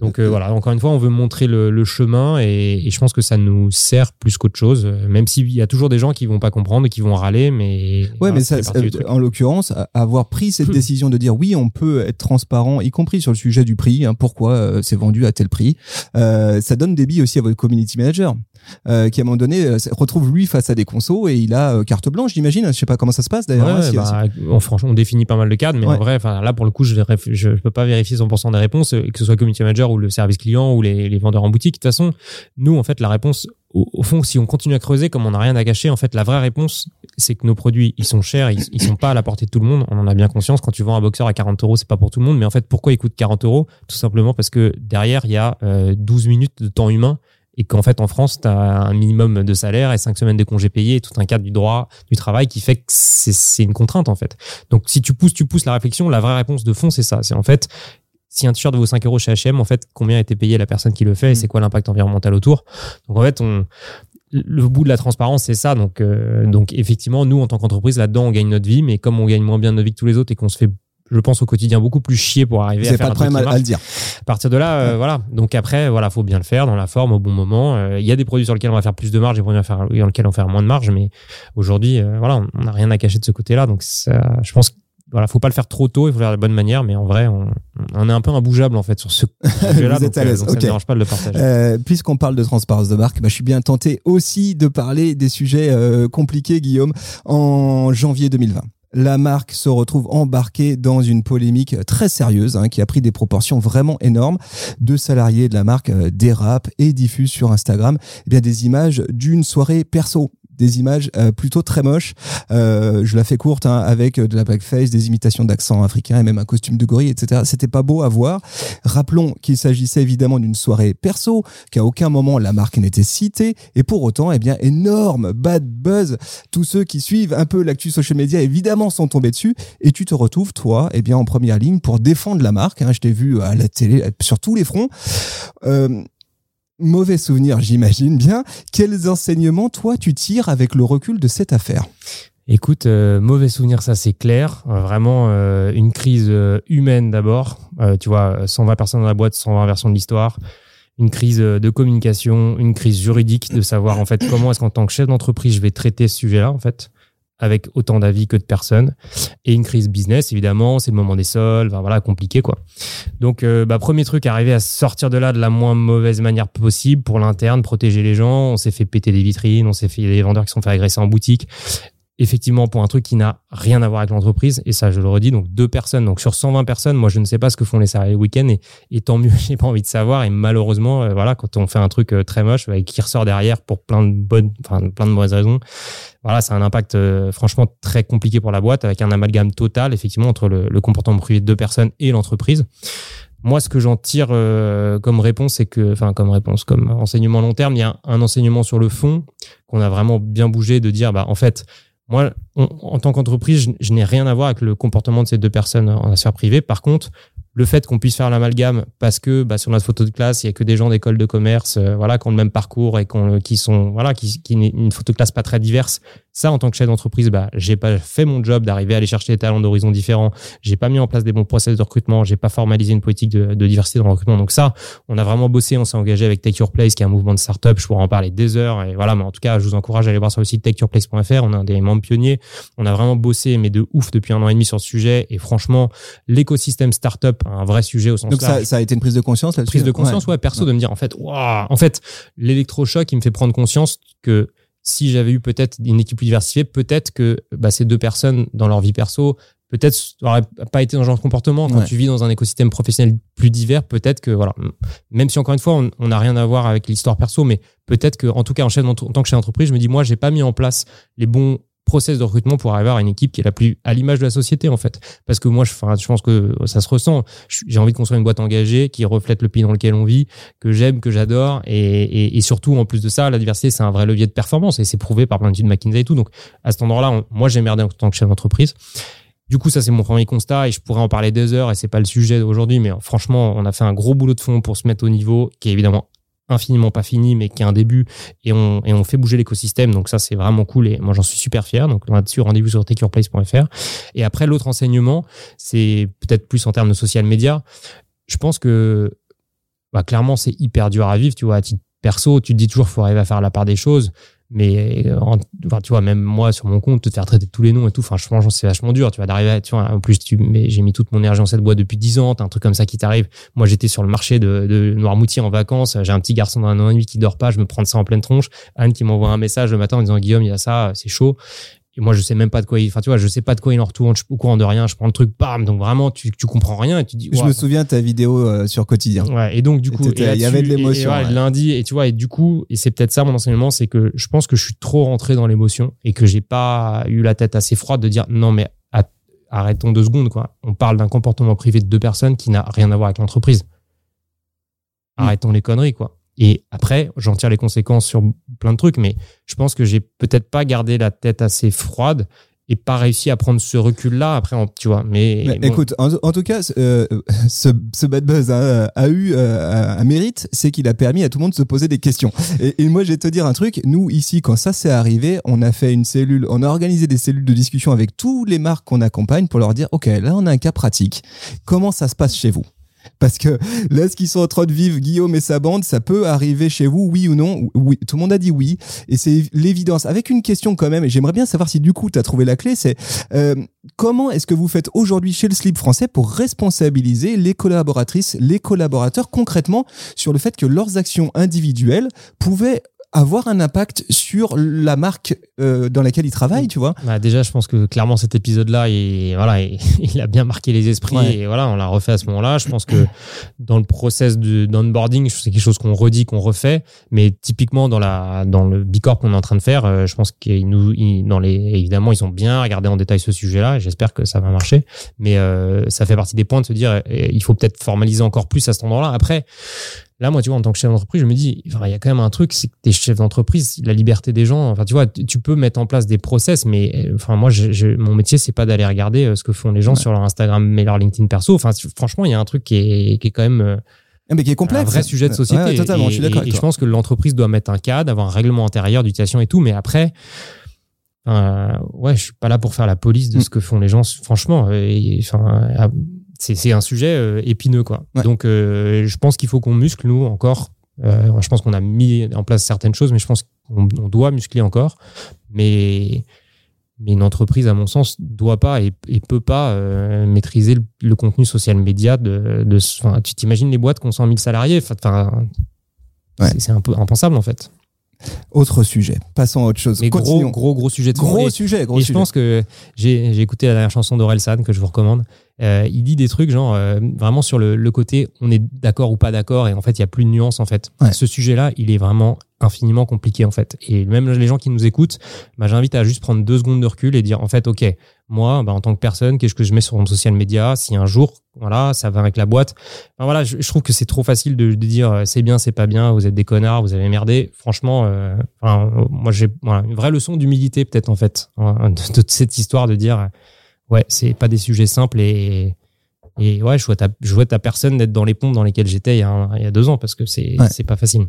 Donc euh, voilà, encore une fois, on veut montrer le, chemin et, je pense que ça nous sert plus qu'autre chose, même s'il y a toujours des gens qui vont pas comprendre et qui vont râler, mais ouais, mais ça, en l'occurrence, avoir pris cette décision de dire oui, on peut être transparent, y compris sur le sujet du prix, hein, pourquoi euh, c'est vendu à tel prix, euh, ça donne des billes aussi à votre community manager. Euh, qui à un moment donné euh, retrouve lui face à des consos et il a euh, carte blanche, j'imagine. Je sais pas comment ça se passe d'ailleurs. Hein, bah, on, franchement, on définit pas mal de cadres, mais en vrai, là pour le coup, je, je peux pas vérifier 100% des réponses, que ce soit community manager ou le service client ou les, les vendeurs en boutique. De toute façon, nous en fait la réponse au, fond, si on continue à creuser, comme on n'a rien à cacher, en fait, la vraie réponse, c'est que nos produits, ils sont chers, ils, ils sont pas à la portée de tout le monde. On en a bien conscience. Quand tu vends un boxeur à 40 euros, c'est pas pour tout le monde. Mais en fait, pourquoi il coûte 40 euros? Tout simplement parce que derrière, il y a 12 minutes de temps humain et qu'en fait en France tu as un minimum de salaire et cinq semaines de congés payés et tout un cadre du droit du travail qui fait que c'est une contrainte en fait. Donc si tu pousses tu pousses la réflexion, la vraie réponse de fond c'est ça, c'est en fait si un t-shirt vaut 5 euros chez H&M, en fait, combien a été payé la personne qui le fait et mm. c'est quoi l'impact environnemental autour? Donc en fait, on, le bout de la transparence, c'est ça. Donc, euh, donc effectivement, nous, en tant qu'entreprise, là-dedans, on gagne notre vie, mais comme on gagne moins bien notre vie que tous les autres et qu'on se fait je pense au quotidien beaucoup plus chier pour arriver à faire pas de problème à, le dire. À partir de là, euh, voilà. Donc après, voilà, faut bien le faire dans la forme au bon moment. Euh, il y a des produits sur lesquels on va faire plus de marge et des produits sur lesquels on va faire moins de marge, mais aujourd'hui, euh, voilà, on n'a rien à cacher de ce côté-là. Donc ça, je pense voilà, faut pas le faire trop tôt, il faut le faire de la bonne manière, mais en vrai, on, on est un peu imbougeable en fait sur ce sujet-là. donc, ça ne dérange pas de le partager. Puisqu'on parle de transparence de marque, bah, je suis bien tenté aussi de parler des sujets compliqués, Guillaume, en janvier 2020 la marque se retrouve embarquée dans une polémique très sérieuse hein, qui a pris des proportions vraiment énormes. Deux salariés de la marque euh, dérapent et diffusent sur Instagram eh bien, des images d'une soirée perso des images euh, plutôt très moches. Euh, je la fais courte hein, avec de la blackface, des imitations d'accent africain et même un costume de gorille, etc. C'était pas beau à voir. Rappelons qu'il s'agissait évidemment d'une soirée perso, qu'à aucun moment la marque n'était citée et pour autant, eh bien, énorme bad buzz. Tous ceux qui suivent un peu l'actu social media évidemment sont tombés dessus et tu te retrouves toi, eh bien, en première ligne pour défendre la marque. Hein. Je t'ai vu à la télé sur tous les fronts. Euh, mauvais souvenir, j'imagine bien. Quels enseignements, toi, tu tires avec le recul de cette affaire? Écoute, euh, mauvais souvenir, ça c'est clair. Euh, vraiment euh, une crise humaine d'abord. tu vois, 120 personnes dans la boîte, 120 versions de l'histoire. Une crise de communication, une crise juridique, de savoir en fait comment est-ce qu'en tant que chef d'entreprise je vais traiter ce sujet-là en fait avec autant d'avis que de personnes. Et une crise business, évidemment, c'est le moment des soldes, voilà, compliqué quoi. Donc, euh, bah, premier truc, arriver à sortir de là de la moins mauvaise manière possible pour l'interne, protéger les gens. On s'est fait péter des vitrines, on s'est fait des vendeurs qui sont fait agresser en boutique effectivement pour un truc qui n'a rien à voir avec l'entreprise. Et ça, je le redis, donc deux personnes. Donc sur 120 personnes, moi, je ne sais pas ce que font les salariés le week-end et, et, tant mieux, j'ai pas envie de savoir. Et malheureusement, euh, voilà, quand on fait un truc euh, très moche et qui ressort derrière pour plein de bonnes, enfin, plein de mauvaises raisons, voilà, c'est un impact euh, franchement très compliqué pour la boîte avec un amalgame total, effectivement, entre le, comportement privé de deux personnes et l'entreprise. Moi, ce que j'en tire comme réponse, c'est que, enfin, comme réponse, comme enseignement long terme, il y a un enseignement sur le fond qu'on a vraiment bien bougé de dire, bah, en fait, moi, en tant qu'entreprise, je, n'ai rien à voir avec le comportement de ces deux personnes en sphère privée. Par contre, le fait qu'on puisse faire l'amalgame parce que bah, sur notre photo de classe, il y a que des gens d'école de commerce, euh, voilà, qui ont le même parcours et qui sont, voilà, qui, qui une photo de classe pas très diverse, Ça, en tant que chef d'entreprise, bah, j'ai pas fait mon job d'arriver à aller chercher des talents d'horizons différents. J'ai pas mis en place des bons process de recrutement. J'ai pas formalisé une politique de, diversité dans le recrutement. Donc ça, on a vraiment bossé. On s'est engagé avec Take Your Place, qui est un mouvement de start-up. Je pourrais en parler des heures. Et voilà, mais en tout cas, je vous encourage à aller voir sur le site takeyourplace.fr. On a des membres pionniers. On a vraiment bossé, mais de ouf depuis un an et demi sur ce sujet. Et franchement, l'écosystème start-up, un vrai sujet au sens Donc ça, ça, a été une prise de conscience là Prise de conscience, ouais, perso, de me dire en fait, waouh, en fait, l'électrochoc, il me fait prendre conscience que si j'avais eu peut-être une équipe plus diversifiée, peut-être que bah, ces deux personnes dans leur vie perso, peut-être n'auraient pas été dans ce genre de comportement. Quand tu vis dans un écosystème professionnel plus divers, peut-être que voilà, même si encore une fois on n'a rien à voir avec l'histoire perso, mais peut-être que en tout cas en, chef, en tant que chef d'entreprise, je me dis moi j'ai pas mis en place les bons process de recrutement pour arriver à une équipe qui est la plus à l'image de la société en fait. Parce que moi je, je pense que ça se ressent. J'ai envie de construire une boîte engagée qui reflète le pays dans lequel on vit que j'aime que j'adore. Et, et, surtout en plus de ça la diversité c'est un vrai levier de performance. Et c'est prouvé par plein d'études McKinsey et tout. Donc à cet endroit-là moi j'ai merdé en tant que chef d'entreprise. Du coup, ça c'est mon premier constat. Et je pourrais en parler des heures. Et c'est pas le sujet d'aujourd'hui, mais franchement, on a fait un gros boulot de fond pour se mettre au niveau qui est évidemment infiniment pas fini, mais qui est un début, et on, et on fait bouger l'écosystème. Donc ça, c'est vraiment cool, et moi, j'en suis super fier. Donc là-dessus, rendez-vous sur takeyourplace.fr. Et après, l'autre enseignement, c'est peut-être plus en termes de social media. Je pense que, bah, clairement, c'est hyper dur à vivre, tu vois, à titre perso, tu te dis toujours, faut arriver à faire la part des choses. Mais euh, enfin, tu vois, même moi sur mon compte, te faire traiter tous les noms et tout, enfin, franchement, c'est vachement dur. Tu vas d'arriver, tu vois, en plus, tu, j'ai mis toute mon énergie dans cette boîte depuis 10 ans, t'as un truc comme ça qui t'arrive. Moi, j'étais sur le marché de, de Noirmoutier en vacances, j'ai un petit garçon d'un an et demi qui dort pas, je me prends ça en pleine tronche. Anne qui m'envoie un message le matin en disant Guillaume, il y a ça, c'est chaud. Et moi, je sais même pas de quoi il, enfin, tu vois, je sais pas de quoi il en retourne, je suis au courant de rien, je prends le truc, bam. Donc vraiment, tu, tu comprends rien et tu dis, Je me souviens de ta vidéo euh, sur quotidien. Ouais. Et donc, du coup, il y avait de l'émotion. Lundi, et tu vois, et du coup, et c'est peut-être ça mon enseignement, c'est que je pense que je suis trop rentré dans l'émotion et que j'ai pas eu la tête assez froide de dire, non, mais arrêtons deux secondes, quoi. On parle d'un comportement privé de deux personnes qui n'a rien à voir avec l'entreprise. Mm. Arrêtons les conneries, quoi. Et après, j'en tire les conséquences sur plein de trucs, mais je pense que j'ai peut-être pas gardé la tête assez froide et pas réussi à prendre ce recul-là. Après, tu vois. Mais, écoute, en, tout cas, euh, ce, bad buzz a, eu euh, un mérite, c'est qu'il a permis à tout le monde de se poser des questions. Et, moi, je vais te dire un truc. Nous ici, quand ça s'est arrivé, on a fait une cellule, on a organisé des cellules de discussion avec tous les marques qu'on accompagne pour leur dire, ok, là, on a un cas pratique. Comment ça se passe chez vous? Parce que là, ce qu'ils sont en train de vivre, Guillaume et sa bande, ça peut arriver chez vous, oui ou non Oui, tout le monde a dit oui. Et c'est l'évidence. Avec une question quand même, et j'aimerais bien savoir si du coup, tu as trouvé la clé, c'est euh, comment est-ce que vous faites aujourd'hui chez le Slip français pour responsabiliser les collaboratrices, les collaborateurs concrètement sur le fait que leurs actions individuelles pouvaient avoir un impact sur la marque euh, dans laquelle il travaille, tu vois bah Déjà, je pense que clairement cet épisode-là, il, voilà, il, a bien marqué les esprits et voilà, on l'a refait à ce moment-là. Je pense que dans le process d'onboarding, c'est quelque chose qu'on redit, qu'on refait, mais typiquement dans la dans le Bicorp qu'on est en train de faire, euh, je pense qu'ils nous, dans les, évidemment, ils ont bien regardé en détail ce sujet-là. et J'espère que ça va marcher, mais euh, ça fait partie des points de se dire, il faut peut-être formaliser encore plus à cet endroit-là. Après, Là, moi, tu vois, en tant que chef d'entreprise, je me dis, il y a quand même un truc, c'est que t'es chef d'entreprise, la liberté des gens. Enfin, tu vois, tu peux mettre en place des process, mais euh, enfin, moi, je, mon métier, c'est pas d'aller regarder euh, ce que font les gens sur leur Instagram mais leur LinkedIn perso. Enfin, franchement, il y a un truc qui est, qui est quand même. Euh, ah, mais qui est complexe. Un vrai sujet de société. totalement, et, je suis d'accord. Et, je pense que l'entreprise doit mettre un cadre, avoir un règlement intérieur d'utilisation et tout, mais après, ouais, je suis pas là pour faire la police de mm. ce que font les gens, franchement. Enfin, c'est un sujet euh, épineux quoi. Donc euh, je pense qu'il faut qu'on muscle nous encore. Euh, je pense qu'on a mis en place certaines choses, mais je pense qu'on doit muscler encore. Mais mais une entreprise, à mon sens, doit pas et, et peut pas maîtriser le, contenu social média de. de tu t'imagines les boîtes qui ont 100 000 salariés. Enfin, c'est un peu impensable en fait. Autre sujet. Passons à autre chose. Mais gros, gros, gros sujet. De gros sujet. Gros et je pense que j'ai écouté la dernière chanson d'Orelsan que je vous recommande. Euh, il dit des trucs genre euh, vraiment sur le, le, côté on est d'accord ou pas d'accord et en fait il y a plus de nuances en fait. Ce sujet-là, il est vraiment infiniment compliqué en fait. Et même les gens qui nous écoutent, bah, j'invite à juste prendre deux secondes de recul et dire en fait ok moi bah, en tant que personne qu'est-ce que je mets sur mon social media? Si un jour voilà ça va avec la boîte. Ben, voilà je, trouve que c'est trop facile de, de dire euh, c'est bien c'est pas bien vous êtes des connards vous avez merdé. Franchement euh, moi j'ai voilà, une vraie leçon d'humilité peut-être en fait hein, de, de, cette histoire de dire ouais, c'est pas des sujets simples et, et ouais, je souhaite à, je souhaite à personne d'être dans les pompes dans lesquelles j'étais il, y a deux ans parce que c'est c'est pas facile.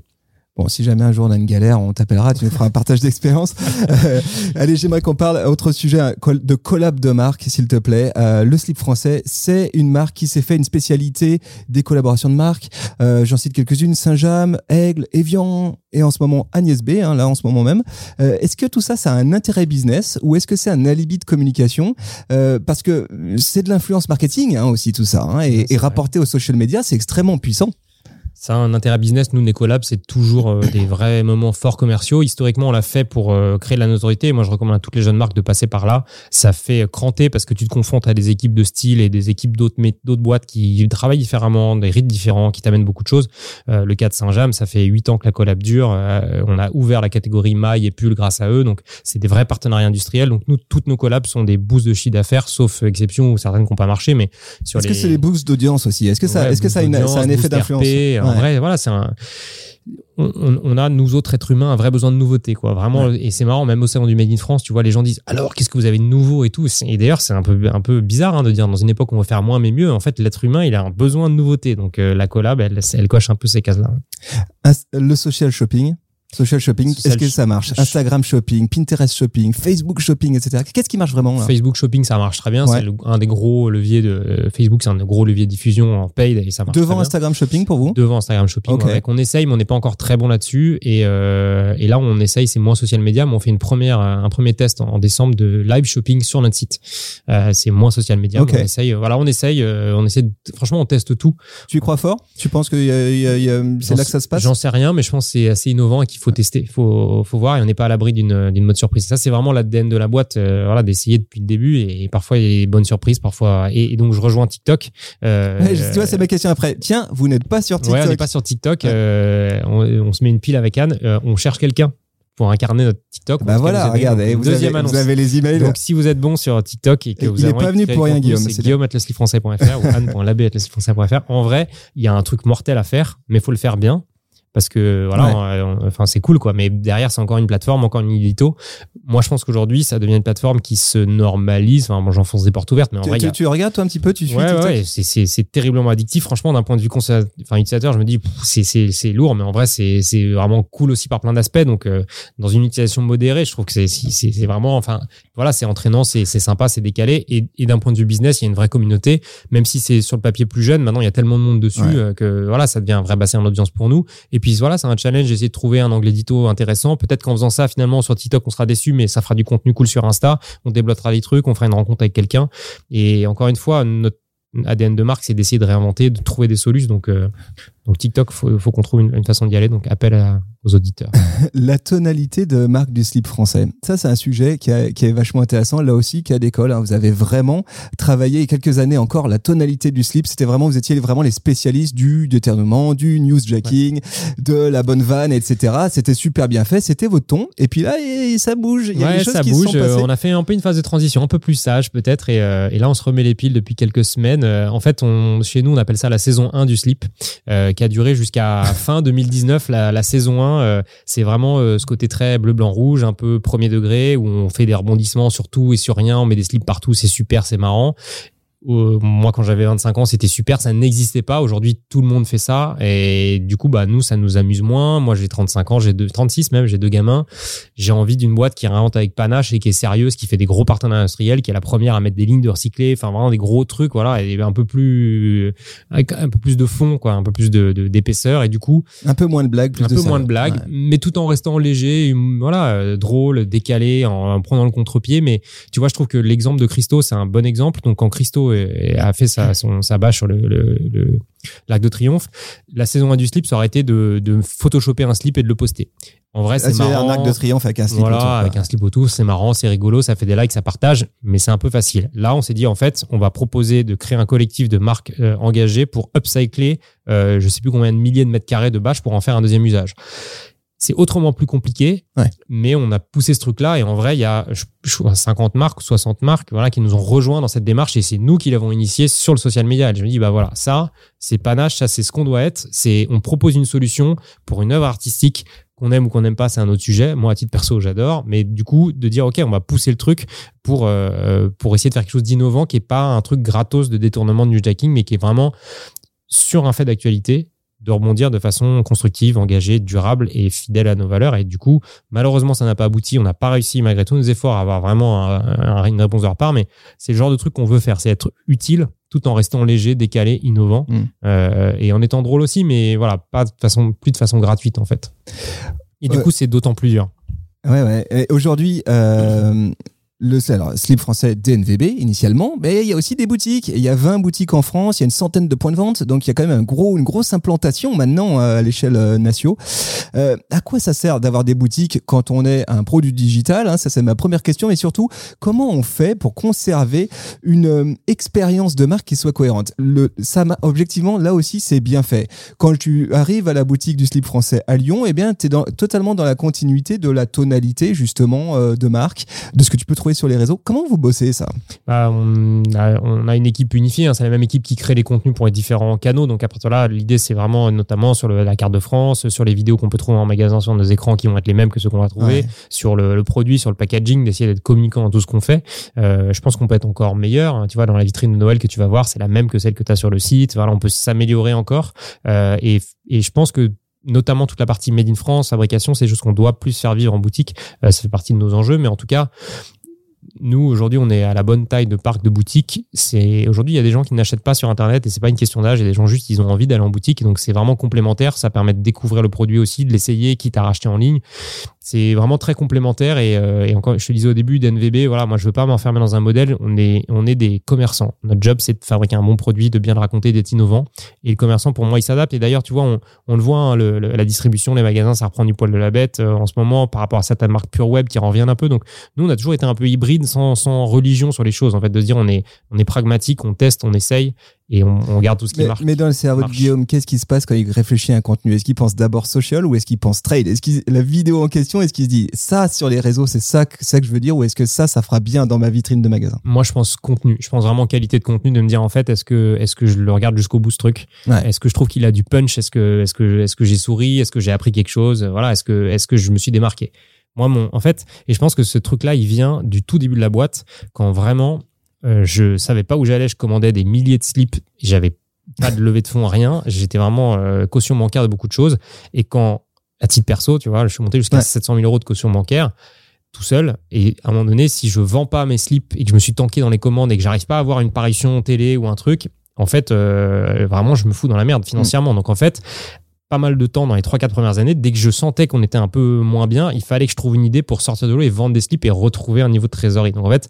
Bon, si jamais un jour on a une galère, on t'appellera, tu nous feras un partage d'expérience. Euh, allez, j'aimerais qu'on parle autre sujet de collab de marque, s'il te plaît. Euh, le slip français, c'est une marque qui s'est fait une spécialité des collaborations de marque. Euh, J'en cite quelques-unes Saint-James, Aigle, Evian et en ce moment Agnès B, hein, là en ce moment même. Euh, est-ce que tout ça, ça a un intérêt business ou est-ce que c'est un alibi de communication? Parce que c'est de l'influence marketing hein, aussi tout ça, hein, et, et rapporté aux social media, c'est extrêmement puissant. Ça a un intérêt business. Nous, Necolab, c'est toujours euh, des vrais moments forts commerciaux. Historiquement, on l'a fait pour euh, créer de la notoriété. Moi, je recommande à toutes les jeunes marques de passer par là. Ça fait cranter parce que tu te confrontes à des équipes de style et des équipes d'autres d'autres boîtes qui travaillent différemment, des rythmes différents, qui t'amènent beaucoup de choses. Euh, le cas de Saint-James, ça fait huit ans que la collab dure. on a ouvert la catégorie maille et pull grâce à eux. Donc, c'est des vrais partenariats industriels. Donc, nous, toutes nos collabs sont des boosts de chiffre d'affaires, sauf exception ou certaines qui n'ont pas marché. Mais sur Est-ce que c'est des boosts d'audience aussi? Est-ce que ça, est-ce que ça a, une, un effet d'influence? En vrai, voilà, c'est un on, a, nous autres êtres humains, un vrai besoin de nouveauté, quoi. Vraiment, et c'est marrant, même au salon du Made in France, tu vois, les gens disent alors qu'est-ce que vous avez de nouveau et tout. Et d'ailleurs, c'est un peu, un peu bizarre hein, de dire dans une époque où on veut faire moins mais mieux. En fait, l'être humain, il a un besoin de nouveauté. Donc euh, la collab, elle, elle coche un peu ces cases-là. Le social shopping, Social shopping, est-ce que ça marche Instagram shopping, Pinterest shopping, Facebook shopping, etc. Qu'est-ce qui marche vraiment là Facebook shopping, ça marche très bien. C'est un des gros leviers de euh, Facebook, c'est un des gros leviers de diffusion en paid et ça marche. Devant Instagram shopping pour vous Devant Instagram shopping. on essaye, mais on n'est pas encore très bon là-dessus. Et, euh, et là, on essaye, c'est moins social media, mais on fait une première, un premier test en, décembre de live shopping sur notre site. Euh, c'est moins social media. On essaye. Voilà, on essaye. on essaie. franchement, on teste tout. Tu y crois fort? Tu penses que c'est là que ça se passe? J'en sais rien, mais je pense que c'est assez innovant et qu'il faut tester, faut, faut voir, et on n'est pas à l'abri d'une, d'une mode surprise. Ça, c'est vraiment l'ADN de la boîte, euh, voilà, d'essayer depuis le début, et, parfois il y a des bonnes surprises, parfois. Et, donc, je rejoins TikTok. Euh, tu vois, c'est ma question après. Tiens, vous n'êtes pas sur TikTok. Ouais, on n'est pas sur TikTok. Euh, on, se met une pile avec Anne. on cherche quelqu'un pour incarner notre TikTok. Bah voilà, regardez, vous, avez, vous avez, les emails. Donc si vous êtes bon sur TikTok et que vous il n'est pas venu pour rien, Guillaume. C'est guillaume.leslifrançais.fr ou anne.labé.leslifrançais.fr. En vrai, il y a un truc mortel à faire, mais il faut le faire bien parce que voilà enfin c'est cool quoi. Mais derrière c'est encore une plateforme encore une édito. Moi je pense qu'aujourd'hui ça devient une plateforme qui se normalise. Enfin moi j'enfonce des portes ouvertes mais en vrai tu, tu, regardes toi un petit peu tu suis ouais, ouais c'est terriblement addictif. Franchement d'un point de vue enfin utilisateur je me dis c'est lourd. Mais en vrai c'est vraiment cool aussi par plein d'aspects. Donc euh, dans une utilisation modérée je trouve que c'est c'est vraiment enfin voilà c'est entraînant c'est sympa c'est décalé. Et, et d'un point de vue business il y a une vraie communauté. Même si c'est sur le papier plus jeune maintenant il y a tellement de monde dessus euh, que voilà ça devient un vrai bassin d'audience pour nous. Et puis voilà, c'est un challenge, essayer de trouver un angle édito intéressant. Peut-être qu'en faisant ça, finalement, sur TikTok, on sera déçu, mais ça fera du contenu cool sur Insta. On débloquera des trucs, on fera une rencontre avec quelqu'un. Et encore une fois, notre ADN de marque, c'est d'essayer de réinventer, de trouver des solutions. Donc, euh, donc TikTok, faut, faut qu'on trouve une, une façon d'y aller. Donc appel à, aux auditeurs. la tonalité de marque du slip français. Ça, c'est un sujet qui, a, qui, est vachement intéressant. Là aussi, cas d'école, hein, vous avez vraiment travaillé il y a quelques années encore la tonalité du slip. C'était vraiment, vous étiez vraiment les spécialistes du déternement, du newsjacking, de la bonne vanne, etc. C'était super bien fait. C'était votre ton. Et puis là, ça bouge. Il y a des choses ça qui bouge. Sont passées. On a fait un peu une phase de transition, un peu plus sage peut-être. Et, euh, et, là, on se remet les piles depuis quelques semaines. Euh, en fait, on, chez nous, on appelle ça la saison 1 du slip, euh, qui a duré jusqu'à fin 2019. La, la saison 1, euh, c'est vraiment ce côté très bleu, blanc, rouge, un peu premier degré, où on fait des rebondissements sur tout et sur rien, on met des slips partout, c'est super, c'est marrant. Euh, moi, quand j'avais 25 ans, c'était super, ça n'existait pas. Aujourd'hui, tout le monde fait ça. Et du coup, bah, nous, ça nous amuse moins. Moi, j'ai 35 ans, j'ai deux, 36 même, j'ai deux gamins. J'ai envie d'une boîte qui réinvente avec panache et qui est sérieuse, qui fait des gros partenariats industriels, qui est la première à mettre des lignes de recyclé, enfin, vraiment des gros trucs, voilà, et un peu plus, avec un peu plus de fond, quoi, un peu plus de, d'épaisseur. Et du coup. Un peu moins de blagues, Un peu moins de blagues, mais tout en restant léger, voilà, euh, drôle, décalé, en, en prenant le contre-pied. Mais tu vois, je trouve que l'exemple de Christo, c'est un bon exemple. Donc, quand Christo et a fait sa, son, sa bâche sur le, le, l'Arc de Triomphe. La saison 1 du slip, ça aurait été de, de photoshopper un slip et de le poster. En vrai, c'est marrant. un arc de triomphe avec un slip voilà, autour. avec un slip autour, c'est marrant, c'est rigolo, ça fait des likes, ça partage, mais c'est un peu facile. Là, on s'est dit, en fait, on va proposer de créer un collectif de marques euh, engagées pour upcycler, euh, je sais plus combien de milliers de mètres carrés de bâches pour en faire un deuxième usage. C'est autrement plus compliqué, mais on a poussé ce truc-là et en vrai, il y a je, 50 marques ou 60 marques voilà, qui nous ont rejoints dans cette démarche et c'est nous qui l'avons initié sur le social media. Et je me dis, bah voilà, ça, c'est panache, ça, c'est ce qu'on doit être. C'est, on propose une solution pour une œuvre artistique qu'on aime ou qu'on n'aime pas, c'est un autre sujet. Moi, à titre perso, j'adore. Mais du coup, de dire, OK, on va pousser le truc pour, euh, pour essayer de faire quelque chose d'innovant qui est pas un truc gratos de détournement de newsjacking, mais qui est vraiment sur un fait d'actualité de rebondir de façon constructive, engagée, durable et fidèle à nos valeurs. Et du coup, malheureusement, ça n'a pas abouti. On n'a pas réussi, malgré tous nos efforts, à avoir vraiment une réponse de leur part. Mais c'est le genre de truc qu'on veut faire, c'est être utile tout en restant léger, décalé, innovant mm. euh, et en étant drôle aussi, mais voilà, pas de façon, plus de façon gratuite en fait. Et du coup, c'est d'autant plus dur. Ouais, ouais. Aujourd'hui, euh, le slip français DNVB initialement, mais il y a aussi des boutiques. Il y a 20 boutiques en France, il y a une centaine de points de vente, donc il y a quand même un gros, une grosse implantation maintenant euh, à l'échelle euh, nationale. Euh, à quoi ça sert d'avoir des boutiques quand on est un produit digital hein? Ça, c'est ma première question. Et surtout, comment on fait pour conserver une expérience de marque qui soit cohérente? Le, ça, Objectivement, là aussi, c'est bien fait. Quand tu arrives à la boutique du slip français à Lyon, eh bien, tu es totalement dans la continuité de la tonalité, justement, de marque, de ce que tu peux trouver sur les réseaux. Comment vous bossez ça? Bah, on, a, une équipe unifiée, hein. c'est la même équipe qui crée les contenus pour les différents canaux. Donc après là, l'idée c'est vraiment notamment sur la carte de France, sur les vidéos qu'on peut trouver en magasin sur nos écrans qui vont être les mêmes que ceux qu'on va trouver, sur le, produit, sur le packaging, d'essayer d'être communicant dans tout ce qu'on fait. Euh, je pense qu'on peut être encore meilleur. Hein. Tu vois, dans la vitrine de Noël que tu vas voir, c'est la même que celle que tu as sur le site. Voilà, on peut s'améliorer encore. Euh, et, et je pense que notamment toute la partie made in France, fabrication, c'est choses qu'on doit plus faire vivre en boutique. Euh, ça fait partie de nos enjeux, mais en tout cas, nous aujourd'hui on est à la bonne taille de parc de boutique c'est aujourd'hui il y a des gens qui n'achètent pas sur internet et c'est pas une question d'âge. Il y a des gens juste ils ont envie d'aller en boutique. Donc c'est vraiment complémentaire. Ça permet de découvrir le produit aussi de l'essayer quitte à racheter en ligne c'est vraiment très complémentaire et, euh, et, encore je te disais au début d'NVB voilà moi je veux pas m'enfermer dans un modèle. On est on est des commerçants. Notre job c'est de fabriquer un bon produit de bien le raconter d'être innovant. Et le commerçant pour moi il s'adapte. Et d'ailleurs tu vois on, on le voit hein, la distribution les magasins ça reprend du poil de la bête euh, en ce moment par rapport à certaines marques pure web qui reviennent un peu. Donc nous on a toujours été un peu hybride sans, sans religion sur les choses en fait de se dire on est on est pragmatique on teste on essaye et on, on, garde tout ce qui marche. Mais dans le cerveau de Guillaume, qu'est-ce qui se passe quand il réfléchit à un contenu? Est-ce qu'il pense d'abord social ou est-ce qu'il pense trade? Est-ce qu'il la vidéo en question, est-ce qu'il se dit ça sur les réseaux, c'est ça, ça que je veux dire, ou est-ce que ça, ça fera bien dans ma vitrine de magasin? Moi, je pense contenu. Je pense vraiment qualité de contenu, de me dire en fait, est-ce que est-ce que je le regarde jusqu'au bout ce truc? Est-ce que je trouve qu'il a du punch? Est-ce que est-ce que est-ce que j'ai souri? Est-ce que j'ai appris quelque chose? Voilà. Est-ce que est-ce que je me suis démarqué? Moi, mon, en fait, et je pense que ce truc-là, il vient du tout début de la boîte, quand vraiment euh, je savais pas où j'allais, je commandais des milliers de slips, j'avais pas de levée de fonds, rien. J'étais vraiment euh, caution bancaire de beaucoup de choses. Et quand, à titre perso, tu vois, je suis monté jusqu'à 700 000 euros de caution bancaire tout seul. Et à un moment donné, si je vends pas mes slips et que je me suis tanké dans les commandes et que j'arrive pas à avoir une parution télé ou un truc, en fait, euh, vraiment, je me fous dans la merde financièrement. Donc en fait, pas mal de temps dans les 3-4 premières années, dès que je sentais qu'on était un peu moins bien, il fallait que je trouve une idée pour sortir de l'eau et vendre des slips et retrouver un niveau de trésorerie. Donc en fait,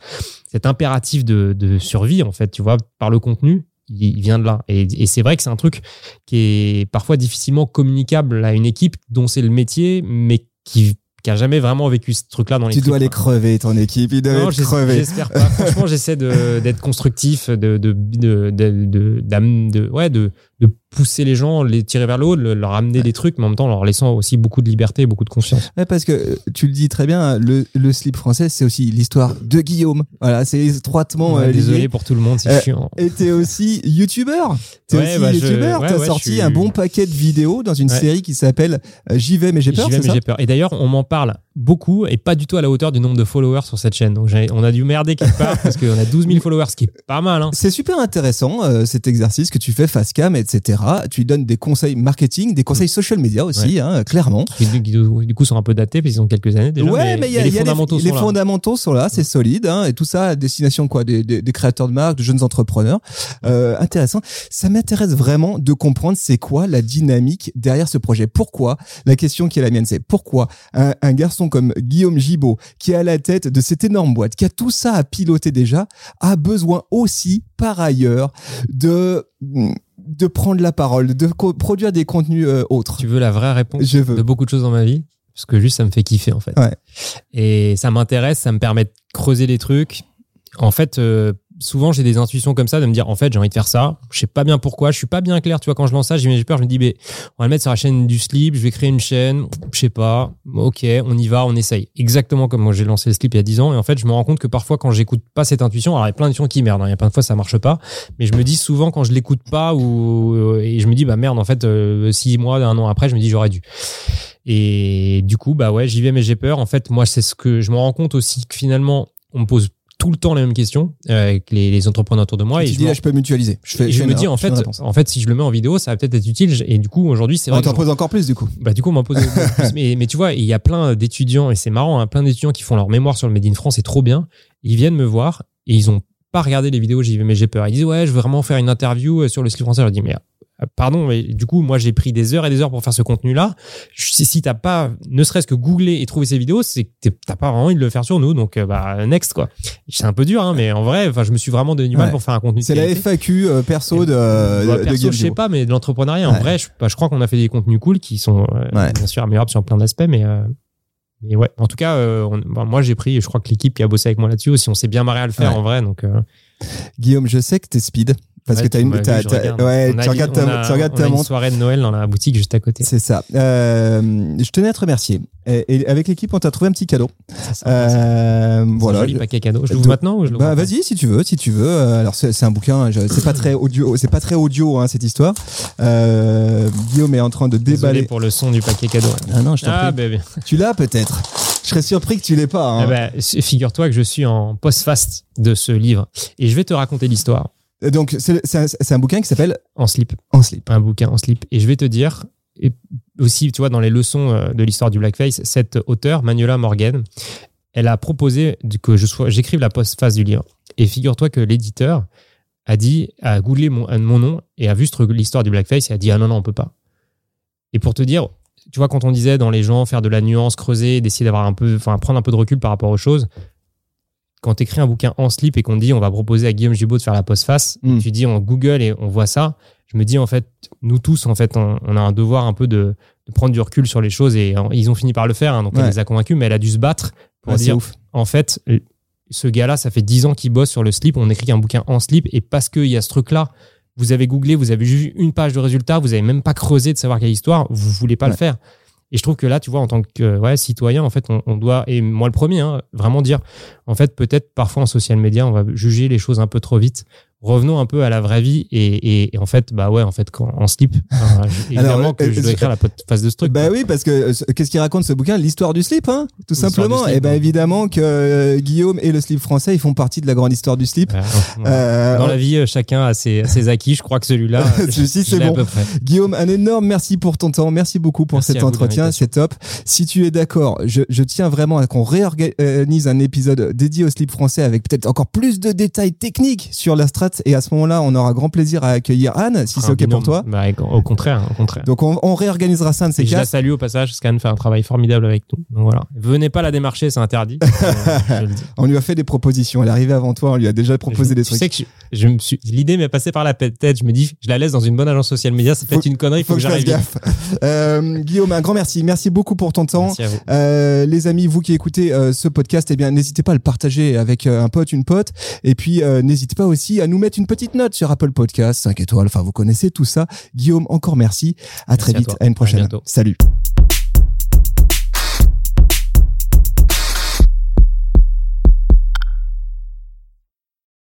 cet impératif de, de survie, en fait, tu vois, par le contenu, il vient de là. Et, c'est vrai que c'est un truc qui est parfois difficilement communicable à une équipe dont c'est le métier, mais qui qui a jamais vraiment vécu ce truc-là dans les Tu dois aller crever ton équipe, il doit crever. J'espère pas. Franchement, j'essaie d'être constructif, de de de, de, de, de, ouais, de, de pousser les gens, les tirer vers le haut, leur amener des trucs, mais en même temps leur laissant aussi beaucoup de liberté, beaucoup de confiance. Ouais, parce que euh, tu le dis très bien, le, le slip français, c'est aussi l'histoire de Guillaume. Voilà, c'est étroitement. Euh, désolé pour tout le monde, c'est euh, chiant. Et t'es aussi youtubeur. T'es aussi bah, youtubeur. T'as sorti un bon paquet de vidéos dans une série qui s'appelle J'y vais mais j'ai peur. J'y vais mais j'ai peur. Et d'ailleurs, on m'en parle beaucoup et pas du tout à la hauteur du nombre de followers sur cette chaîne. Donc on a dû merder quelque part parce qu'on a 12 000 followers, ce qui est pas mal. Hein. C'est super intéressant cet exercice que tu fais face cam, etc. Tu lui donnes des conseils marketing, des conseils mm. social media aussi, hein, clairement. du coup sont un peu datés parce qu'ils ont quelques années déjà. Ouais, mais, y a, les, fondamentaux, les, sont là. fondamentaux sont là, c'est solide, hein, et tout ça à destination quoi, des, des, des, créateurs de marques, de jeunes entrepreneurs. Euh, intéressant. Ça m'intéresse vraiment de comprendre c'est quoi la dynamique derrière ce projet. Pourquoi? La question qui est la mienne, c'est pourquoi un, un garçon comme Guillaume Gibaud, qui est à la tête de cette énorme boîte, qui a tout ça à piloter déjà, a besoin aussi par ailleurs de de prendre la parole, de produire des contenus euh, autres. Tu veux la vraie réponse Je veux. de beaucoup de choses dans ma vie? Parce que juste, ça me fait kiffer, en fait. Et ça m'intéresse, ça me permet de creuser des trucs. En fait, euh, souvent j'ai des intuitions comme ça de me dire en fait j'ai envie de faire ça. Je sais pas bien pourquoi. Je suis pas bien clair. Tu vois quand je lance ça j'ai peur. Je me dis mais on va le mettre sur la chaîne du slip. Je vais créer une chaîne. Je sais pas. Ok on y va on essaye. Exactement comme moi j'ai lancé le slip il y a 10 ans. Et en fait je me rends compte que parfois quand j'écoute pas cette intuition alors il y a plein d'intuitions qui merdent hein, il y a plein de fois ça marche pas. Mais je me dis souvent quand je l'écoute pas ou euh, et je me dis bah merde en fait euh, six mois un an après je me dis j'aurais dû. Et du coup bah ouais j'y vais mais j'ai peur. En fait moi c'est ce que je me rends compte aussi que finalement on me pose tout le temps les mêmes questions euh, avec les, les entrepreneurs autour de moi. Et, et tu je dis là, je peux mutualiser. Je, fais, je me dis en fait, en fait, si je le mets en vidéo, ça va peut-être être utile. Et du coup, aujourd'hui, c'est vrai. On t'en pose encore plus du coup. bah, du coup, on m'en pose plus. Mais, mais tu vois, il y a plein d'étudiants, et c'est marrant, hein, plein d'étudiants qui font leur mémoire sur le Made in France, c'est trop bien. Ils viennent me voir et ils ont pas regardé les vidéos, j'y vais, mais j'ai peur. Ils disent, ouais, je veux vraiment faire une interview euh, sur le slip français. Je leur dis, mais pardon, mais du coup, moi, j'ai pris des heures et des heures pour faire ce contenu-là. Si, t'as pas, ne serait-ce que googlé et trouvé ces vidéos, c'est que t'as pas vraiment envie de le faire sur nous. Donc, euh, bah, next, quoi. C'est un peu dur, hein, mais en vrai, enfin, je me suis vraiment donné du mal Ouais. pour faire un contenu. C'est la. FAQ euh, perso de, Bah, de, perso, je sais pas, mais de l'entrepreneuriat, en vrai, je, bah, je crois qu'on a fait des contenus cool qui sont euh, Ouais. bien sûr améliorables sur plein d'aspects, mais, euh, mais ouais. En tout cas, euh, on- bah, moi j'ai pris, je crois que l'équipe qui a bossé avec moi là-dessus aussi, on s'est bien marré à le faire en vrai. Donc, euh, Guillaume, je sais que t'es speed. Parce ouais, que tu une, m'as vu, regarde. ouais, tu regardes ta, a- tu regardes ta a une montre. soirée de Noël dans la boutique juste à côté. C'est ça. Euh, je tenais à te remercier. Et, et avec l'équipe, on t'a trouvé un petit cadeau. Ça. Euh, C'est un voilà. joli paquet cadeau. Je de- l'ouvre maintenant ou je Bah vas-y si tu veux, si tu veux. Euh, Alors c'est un bouquin, c'est pas très audio, c'est pas très audio hein, cette histoire. Euh, Guillaume est en train de Désolé déballer. pour le son du paquet cadeau. Ah non, je t'en Ah, prie. ben, Tu l'as peut-être. Je serais surpris que tu l'aies pas. hein. eh ben, figure-toi que je suis en post-fast de ce livre et je vais te raconter l'histoire Donc c'est un, bouquin qui s'appelle en slip. En slip. un bouquin en slip. Et je vais te dire, et aussi, tu vois, dans les leçons euh, de l'histoire du blackface, cette auteure, Manuela Morgan, elle a proposé que j'écrive la postface du livre. Et figure-toi que l'éditeur a dit, a googlé mon, nom et a vu l'histoire du blackface et a dit, ah non, non, on peut pas. Et pour te dire, tu vois, quand on disait dans les gens faire de la nuance, creuser, d'essayer d'avoir un peu, enfin, prendre un peu de recul par rapport aux choses, quand tu écris un bouquin en slip et qu'on te dit on va proposer à Guillaume Gibault de faire la postface, Mm. tu dis on Google et on voit ça, je me dis en fait, nous tous, en fait, on, on a un devoir un peu de, de prendre du recul sur les choses et ils ont fini par le faire, hein, donc elle les a convaincus, mais elle a dû se battre pour Ouais, c'est dire ouf. en fait, ce gars-là, ça fait 10 ans qu'il bosse sur le slip, on écrit un bouquin en slip et parce qu'il y a ce truc-là, vous avez googlé, vous avez juste une page de résultats, vous avez même pas creusé de savoir quelle histoire, vous voulez pas Ouais. le faire. Et je trouve que là, tu vois, en tant que citoyen, en fait, on, on doit, et moi le premier, hein, vraiment dire, en fait, peut-être parfois en social media, on va juger les choses un peu trop vite. Revenons un peu à la vraie vie et, et- et en fait, bah ouais, en fait, quand, en slip, je- évidemment Alors, que je dois euh, écrire la phase de ce truc. Bah quoi. oui, parce que euh, ce- qu'est-ce qu'il raconte ce bouquin? L'histoire du slip, hein, tout simplement. slip, et ben hein. évidemment que euh, Guillaume et le slip français, ils font partie de la grande histoire du slip. Ouais. Euh, Dans la vie, chacun a ses, ses acquis. Je crois que celui-là, Celui-ci, c'est bon. Guillaume, un énorme merci pour ton temps. Merci beaucoup pour Merci cet entretien. C'est top. Si tu es d'accord, je, je tiens vraiment à qu'on réorganise un épisode dédié au slip français avec peut-être encore plus de détails techniques sur la Et à ce moment-là, on aura grand plaisir à accueillir Anne, si c'est OK pour toi. Bah, au contraire, au contraire. Donc on, on réorganisera ça un de ces Et je la salue au passage, parce qu'Anne fait un travail formidable avec nous. Donc voilà. Venez pas la démarcher, c'est interdit. Euh. On lui a fait des propositions. Elle est arrivée avant toi. On lui a déjà proposé Je- des tu trucs. sais que je, je me suis, l'idée m'est passée par la tête. Je me dis, je la laisse dans une bonne agence social media. C'est peut-être une connerie. Il faut, Faut que que j'arrive. gaffe. Euh, Guillaume, un grand merci. Merci beaucoup pour ton temps. Merci à vous. Euh, les amis, vous qui écoutez ce podcast, eh bien, n'hésitez pas à le partager avec un pote, une pote. Et puis, n'hésitez pas aussi à nous mettre une petite note sur Apple Podcast, 5 étoiles. Enfin, vous connaissez tout ça. Guillaume, encore merci. À très vite. À une prochaine. Salut.